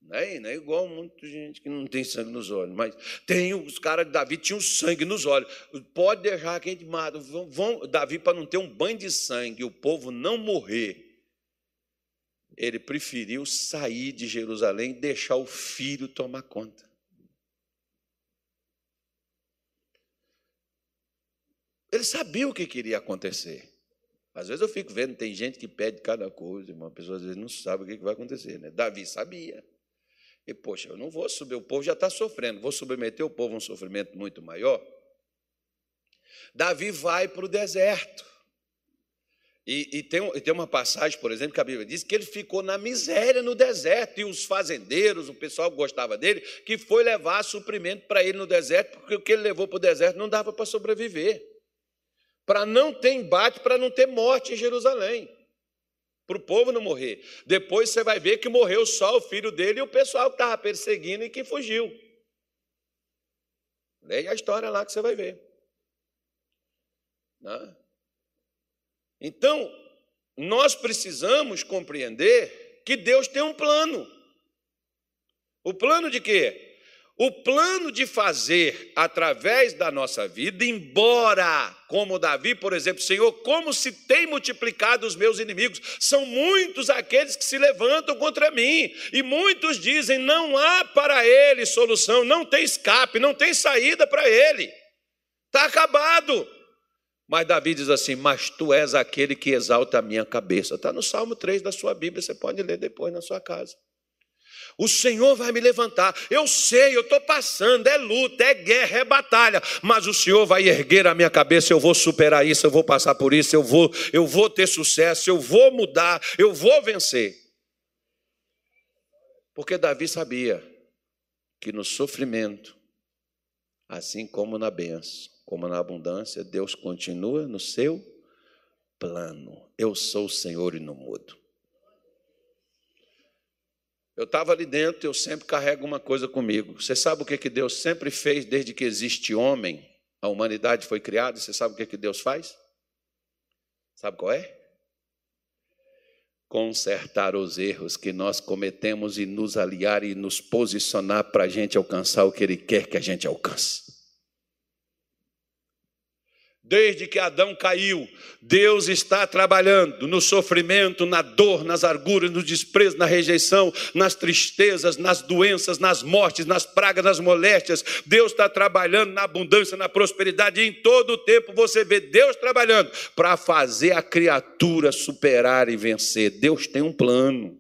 Não é, não é igual muita gente que não tem sangue nos olhos, mas tem os caras de Davi tinham sangue nos olhos. Pode deixar quem mata. Vão, vão, Davi, para não ter um banho de sangue, o povo não morrer, ele preferiu sair de Jerusalém e deixar o filho tomar conta. Ele sabia o que queria acontecer. Às vezes eu fico vendo, tem gente que pede cada coisa, uma pessoa às vezes não sabe o que vai acontecer. Né? Davi sabia. E, poxa, eu não vou subir, o povo já está sofrendo, vou submeter o povo a um sofrimento muito maior. Davi vai para o deserto. E, e, tem, e tem uma passagem, por exemplo, que a Bíblia diz que ele ficou na miséria no deserto, e os fazendeiros, o pessoal que gostava dele, que foi levar suprimento para ele no deserto, porque o que ele levou para o deserto não dava para sobreviver. Para não ter embate, para não ter morte em Jerusalém para o povo não morrer. Depois você vai ver que morreu só o filho dele e o pessoal que estava perseguindo e que fugiu. Leia a história lá que você vai ver. Né? Então, nós precisamos compreender que Deus tem um plano. O plano de quê? O plano de fazer através da nossa vida, embora, como Davi, por exemplo, Senhor, como se tem multiplicado os meus inimigos, são muitos aqueles que se levantam contra mim, e muitos dizem: não há para ele solução, não tem escape, não tem saída para ele, está acabado. Mas Davi diz assim: Mas tu és aquele que exalta a minha cabeça. Está no Salmo 3 da sua Bíblia, você pode ler depois na sua casa. O Senhor vai me levantar. Eu sei, eu estou passando, é luta, é guerra, é batalha, mas o Senhor vai erguer a minha cabeça, eu vou superar isso, eu vou passar por isso, eu vou, eu vou ter sucesso, eu vou mudar, eu vou vencer. Porque Davi sabia que no sofrimento, assim como na benção, como na abundância, Deus continua no seu plano. Eu sou o Senhor e não mudo. Eu estava ali dentro, eu sempre carrego uma coisa comigo. Você sabe o que, que Deus sempre fez desde que existe homem? A humanidade foi criada, você sabe o que, que Deus faz? Sabe qual é? Consertar os erros que nós cometemos e nos aliar e nos posicionar para a gente alcançar o que Ele quer que a gente alcance. Desde que Adão caiu, Deus está trabalhando no sofrimento, na dor, nas arguras, no desprezo, na rejeição, nas tristezas, nas doenças, nas mortes, nas pragas, nas moléstias. Deus está trabalhando na abundância, na prosperidade. E em todo o tempo você vê Deus trabalhando para fazer a criatura superar e vencer. Deus tem um plano.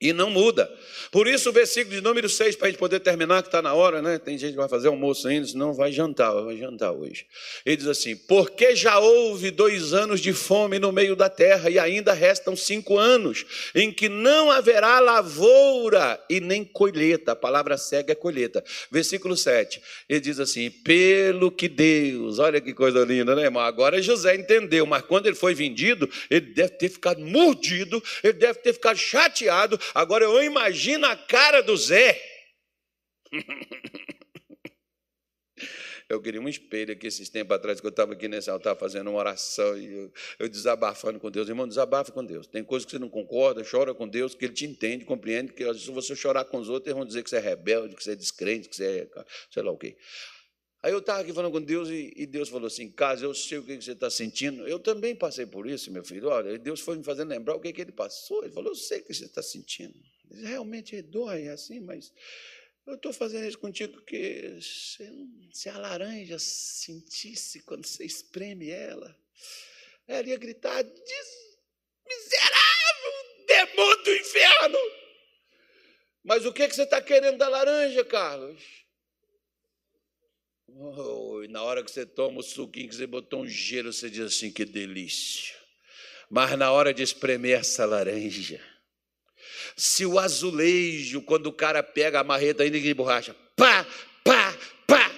E não muda. Por isso, o versículo de número 6, para a gente poder terminar, que está na hora, né? Tem gente que vai fazer almoço ainda, senão vai jantar, vai jantar hoje. Ele diz assim: Porque já houve dois anos de fome no meio da terra, e ainda restam cinco anos, em que não haverá lavoura e nem colheita. A palavra cega é colheita. Versículo 7, ele diz assim: Pelo que Deus, olha que coisa linda, né, irmão? Agora José entendeu, mas quando ele foi vendido, ele deve ter ficado mordido, ele deve ter ficado chateado, Agora eu imagino a cara do Zé. Eu queria um espelho aqui esses tempos atrás, que eu estava aqui nesse altar fazendo uma oração e eu, eu desabafando com Deus. Irmão, desabafa com Deus. Tem coisas que você não concorda, chora com Deus, que Ele te entende, compreende, que se você chorar com os outros, eles vão dizer que você é rebelde, que você é descrente, que você é sei lá o quê. Aí eu estava aqui falando com Deus e, e, Deus falou assim: Caso eu sei o que você está sentindo. Eu também passei por isso, meu filho. Olha, Deus foi me fazendo lembrar o que, que ele passou. Ele falou: Eu sei o que você está sentindo. Realmente dói é assim, mas eu estou fazendo isso contigo porque se a laranja sentisse quando você espreme ela, ela ia gritar: miserável, demônio do inferno. Mas o que, que você está querendo da laranja, Carlos? Oh, e na hora que você toma o suquinho, que você botou um gelo, você diz assim: que delícia. Mas na hora de espremer essa laranja, se o azulejo, quando o cara pega a marreta ainda de borracha, pá, pá, pá,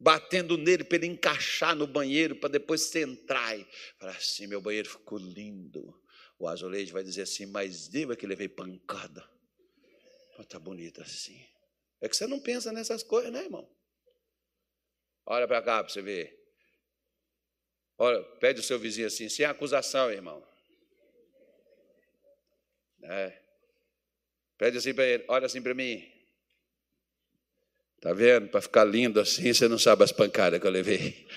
batendo nele para ele encaixar no banheiro, para depois você entrar e falar assim: meu banheiro ficou lindo. O azulejo vai dizer assim: mas deu é que levei pancada. Está bonito assim. É que você não pensa nessas coisas, né, irmão? Olha para cá para você ver. Olha, pede o seu vizinho assim, sem acusação, irmão. É. Pede assim para ele, olha assim para mim. Tá vendo? Para ficar lindo assim, você não sabe as pancadas que eu levei.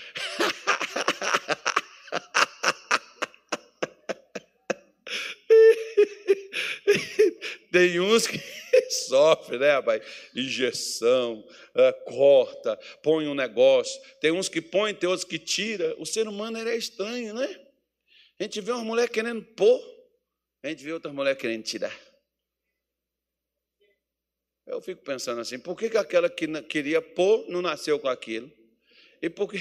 Tem uns que sofrem, né, rapaz? Injeção, é, corta, põe um negócio. Tem uns que põe, tem outros que tira. O ser humano é estranho, né? A gente vê uma mulher querendo pôr, a gente vê outras mulheres querendo tirar. Eu fico pensando assim, por que, que aquela que queria pôr não nasceu com aquilo? E por que.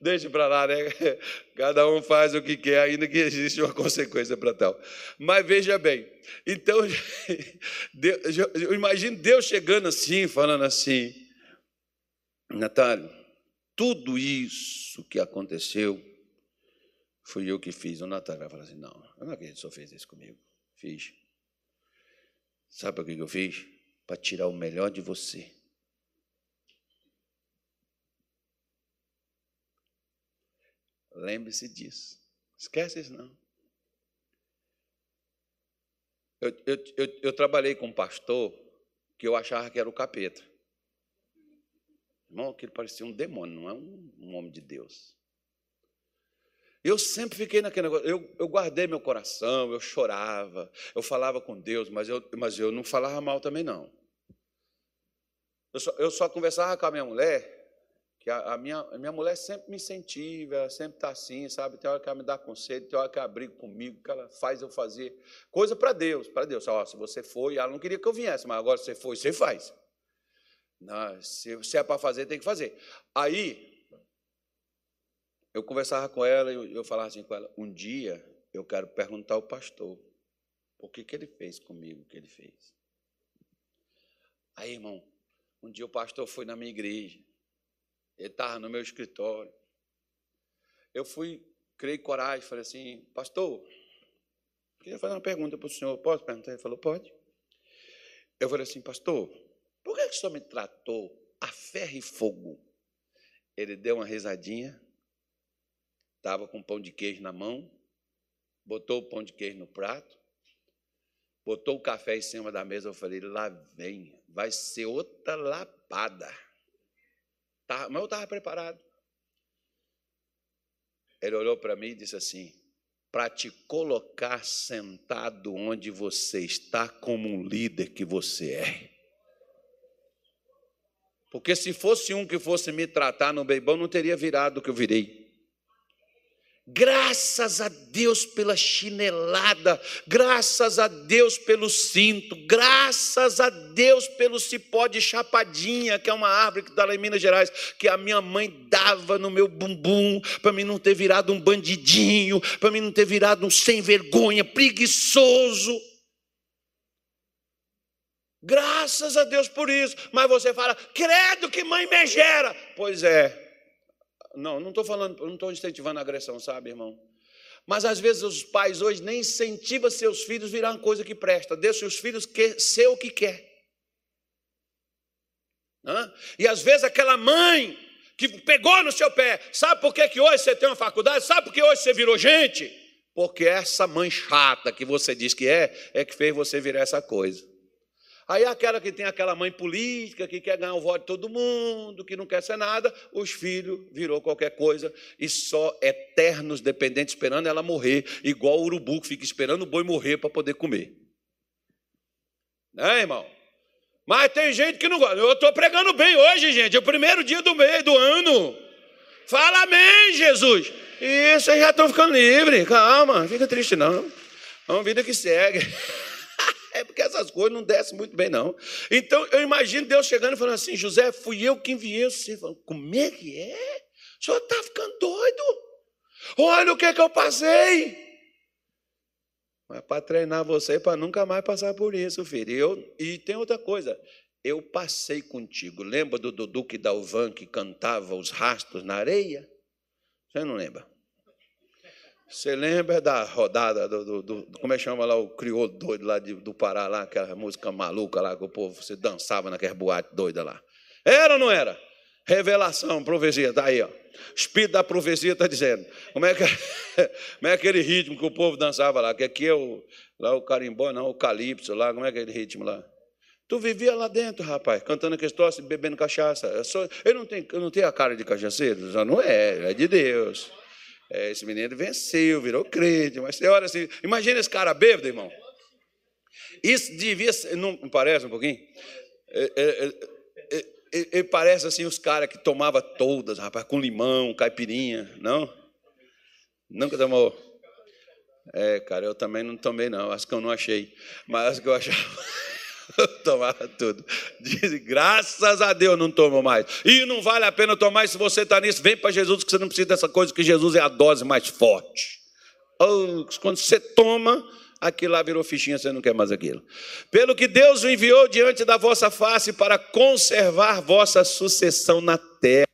Deixa para lá, né? Cada um faz o que quer, ainda que existe uma consequência para tal. Mas veja bem, então, eu imagino Deus chegando assim, falando assim, Natália, tudo isso que aconteceu, fui eu que fiz. O Natália vai falar assim: não, eu não acredito que o senhor fez isso comigo. Fiz. Sabe por que eu fiz? Para tirar o melhor de você. Lembre-se disso. Esquece isso não. Eu, eu, eu, eu, trabalhei com um pastor que eu achava que era o capeta. Irmão, aquele parecia um demônio, não é um, um homem de Deus. Eu sempre fiquei naquele negócio, eu, eu, guardei meu coração, eu chorava, eu falava com Deus, mas eu, mas eu não falava mal também, não. Eu só, eu só conversava com a minha mulher, que a, a, minha, a minha mulher sempre me incentiva, ela sempre está assim, sabe? Tem hora que ela me dá conselho, tem hora que ela briga comigo, que ela faz eu fazer coisa para Deus, para Deus. Ó, se você foi, ela não queria que eu viesse, mas agora você foi, você faz. Não, se, se é para fazer, tem que fazer. Aí, eu conversava com ela e eu falava assim com ela: um dia eu quero perguntar ao pastor por que, que ele fez comigo o que ele fez. Aí, irmão, um dia o pastor foi na minha igreja, ele estava no meu escritório. Eu fui, criei coragem, falei assim: Pastor, queria fazer uma pergunta para o senhor, posso perguntar? Ele falou: Pode. Eu falei assim: Pastor, por que, que o senhor me tratou a ferro e fogo? Ele deu uma risadinha, estava com pão de queijo na mão, botou o pão de queijo no prato, botou o café em cima da mesa. Eu falei: lá vem, vai ser outra lapada. Mas eu estava preparado. Ele olhou para mim e disse assim: para te colocar sentado onde você está, como um líder que você é. Porque se fosse um que fosse me tratar no bem bom, não teria virado o que eu virei. Graças a Deus pela chinelada, graças a Deus pelo cinto, graças a Deus pelo cipó de chapadinha, que é uma árvore que está lá em Minas Gerais, que a minha mãe dava no meu bumbum, para mim não ter virado um bandidinho, para mim não ter virado um sem vergonha, preguiçoso. Graças a Deus por isso. Mas você fala, credo que mãe megera. Pois é. Não, não estou falando, não estou incentivando a agressão, sabe, irmão? Mas às vezes os pais hoje nem incentivam seus filhos a virar uma coisa que presta. Deixa os filhos ser o que quer. Hã? E às vezes aquela mãe que pegou no seu pé, sabe por que, que hoje você tem uma faculdade? Sabe por que hoje você virou gente? Porque essa mãe chata que você diz que é, é que fez você virar essa coisa. Aí aquela que tem aquela mãe política, que quer ganhar o voto de todo mundo, que não quer ser nada, os filhos virou qualquer coisa e só eternos dependentes esperando ela morrer, igual o urubu que fica esperando o boi morrer para poder comer. Né, irmão? Mas tem gente que não gosta. Eu estou pregando bem hoje, gente. É o primeiro dia do mês, do ano. Fala amém, Jesus. Isso, vocês já estão ficando livres. Calma, não fica triste não. É uma vida que segue. Essas coisas não descem muito bem, não. Então, eu imagino Deus chegando e falando assim: José, fui eu quem enviei você. Falando, como é que é? O senhor está ficando doido? Olha o que, é que eu passei. Mas para treinar você, para nunca mais passar por isso, filho. E, eu, e tem outra coisa. Eu passei contigo. Lembra do Dudu que Dalvan que cantava os rastros na areia? Você não lembra? Você lembra da rodada do, do, do, Como é que chama lá o crioulo doido lá de, do Pará, lá, aquela música maluca lá que o povo você dançava naquela boate doida lá? Era ou não era? Revelação, profecia, está aí, ó. Espírito da profecia está dizendo. Como é, que, como é aquele ritmo que o povo dançava lá? Que aqui é o, lá o carimbó, não, o calipso lá, como é aquele ritmo lá? Tu vivia lá dentro, rapaz, cantando aquele troço, bebendo cachaça. Eu, sou, eu, não tenho, eu não tenho a cara de cachaceiro, já não é, é de Deus. É, esse menino venceu, virou crente, mas tem hora assim. Imagina esse cara bêbado, irmão. Isso devia ser. Não parece um pouquinho? É, é, é, parece assim os caras que tomava todas, rapaz, com limão, caipirinha, não? Nunca tomou? É, cara, eu também não tomei, não. Acho que eu não achei. Mas acho que eu achava. tomava tudo. Diz, graças a Deus não tomo mais. E não vale a pena tomar, se você está nisso, vem para Jesus, que você não precisa dessa coisa, que Jesus é a dose mais forte. Oh, quando você toma, aquilo lá virou fichinha, você não quer mais aquilo. Pelo que Deus o enviou diante da vossa face para conservar vossa sucessão na terra.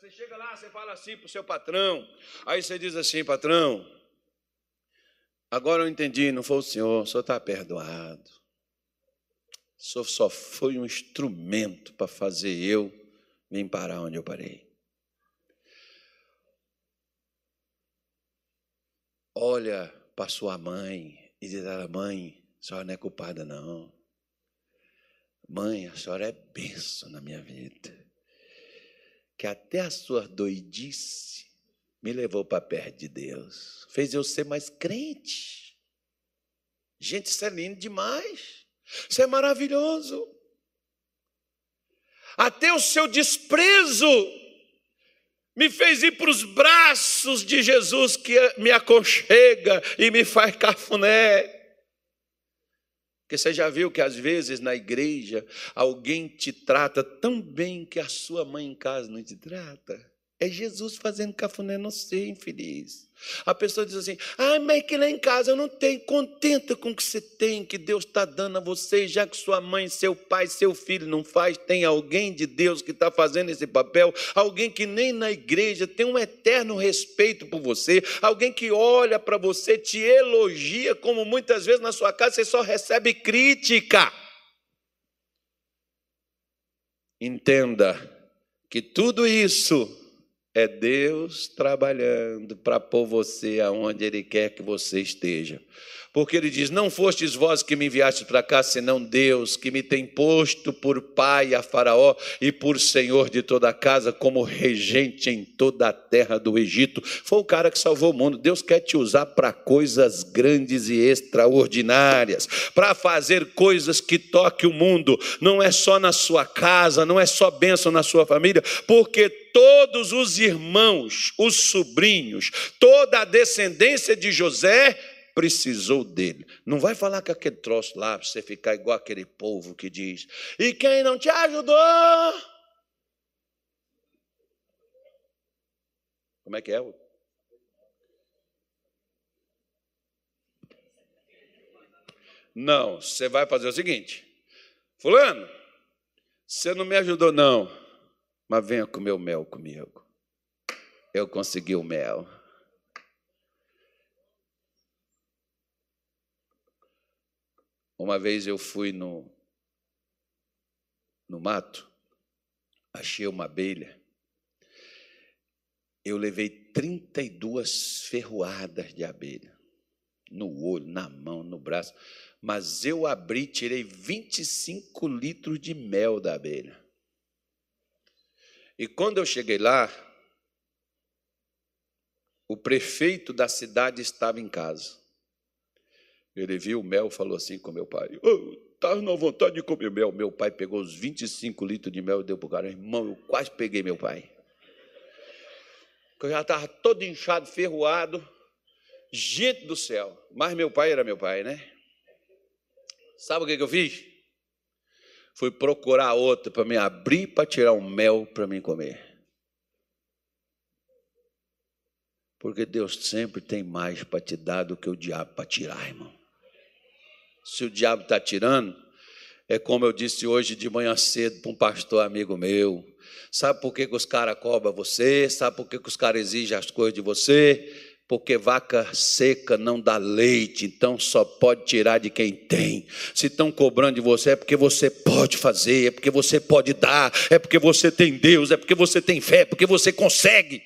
Você chega lá, você fala assim para o seu patrão, aí você diz assim, patrão, agora eu entendi, não foi o senhor, o senhor está perdoado. O senhor só foi um instrumento para fazer eu vir parar onde eu parei. Olha para sua mãe e diz a ela, mãe, a senhora não é culpada, não. Mãe, a senhora é benção na minha vida. Que até a sua doidice me levou para perto de Deus. Fez eu ser mais crente. Gente, isso é lindo demais. Isso é maravilhoso. Até o seu desprezo me fez ir para os braços de Jesus que me aconchega e me faz cafuné. Porque você já viu que às vezes na igreja alguém te trata tão bem que a sua mãe em casa não te trata? É Jesus fazendo cafuné no ser infeliz. A pessoa diz assim: ah, mas que lá em casa eu não tenho. Contenta com o que você tem, que Deus está dando a você, já que sua mãe, seu pai, seu filho não faz, tem alguém de Deus que está fazendo esse papel, alguém que nem na igreja tem um eterno respeito por você, alguém que olha para você, te elogia, como muitas vezes na sua casa você só recebe crítica. Entenda que tudo isso é Deus trabalhando para pôr você aonde Ele quer que você esteja. Porque ele diz: Não fostes vós que me enviastes para cá, senão Deus, que me tem posto por pai a Faraó e por senhor de toda a casa, como regente em toda a terra do Egito. Foi o cara que salvou o mundo. Deus quer te usar para coisas grandes e extraordinárias, para fazer coisas que toquem o mundo. Não é só na sua casa, não é só bênção na sua família, porque todos os irmãos, os sobrinhos, toda a descendência de José precisou dele. Não vai falar com aquele troço lá para você ficar igual aquele povo que diz: e quem não te ajudou? Como é que é? Não, você vai fazer o seguinte: Fulano, você não me ajudou, não, mas venha comer o mel comigo. Eu consegui o mel. Uma vez eu fui no, no mato, achei uma abelha. Eu levei 32 ferroadas de abelha. No olho, na mão, no braço. Mas eu abri, tirei 25 litros de mel da abelha. E quando eu cheguei lá, o prefeito da cidade estava em casa. Ele viu o mel falou assim com meu pai: oh, na vontade de comer mel. Meu pai pegou os 25 litros de mel e deu para o cara. Irmão, eu quase peguei meu pai. Eu já estava todo inchado, ferroado. Gente do céu. Mas meu pai era meu pai, né? Sabe o que, que eu fiz? Fui procurar outra para me abrir para tirar um mel para mim comer. Porque Deus sempre tem mais para te dar do que o diabo para tirar, irmão se o diabo está tirando, é como eu disse hoje de manhã cedo para um pastor amigo meu. Sabe por que, que os caras cobram você? Sabe por que, que os caras exigem as coisas de você? Porque vaca seca não dá leite, então só pode tirar de quem tem. Se estão cobrando de você, é porque você pode fazer, é porque você pode dar, é porque você tem Deus, é porque você tem fé, é porque você consegue.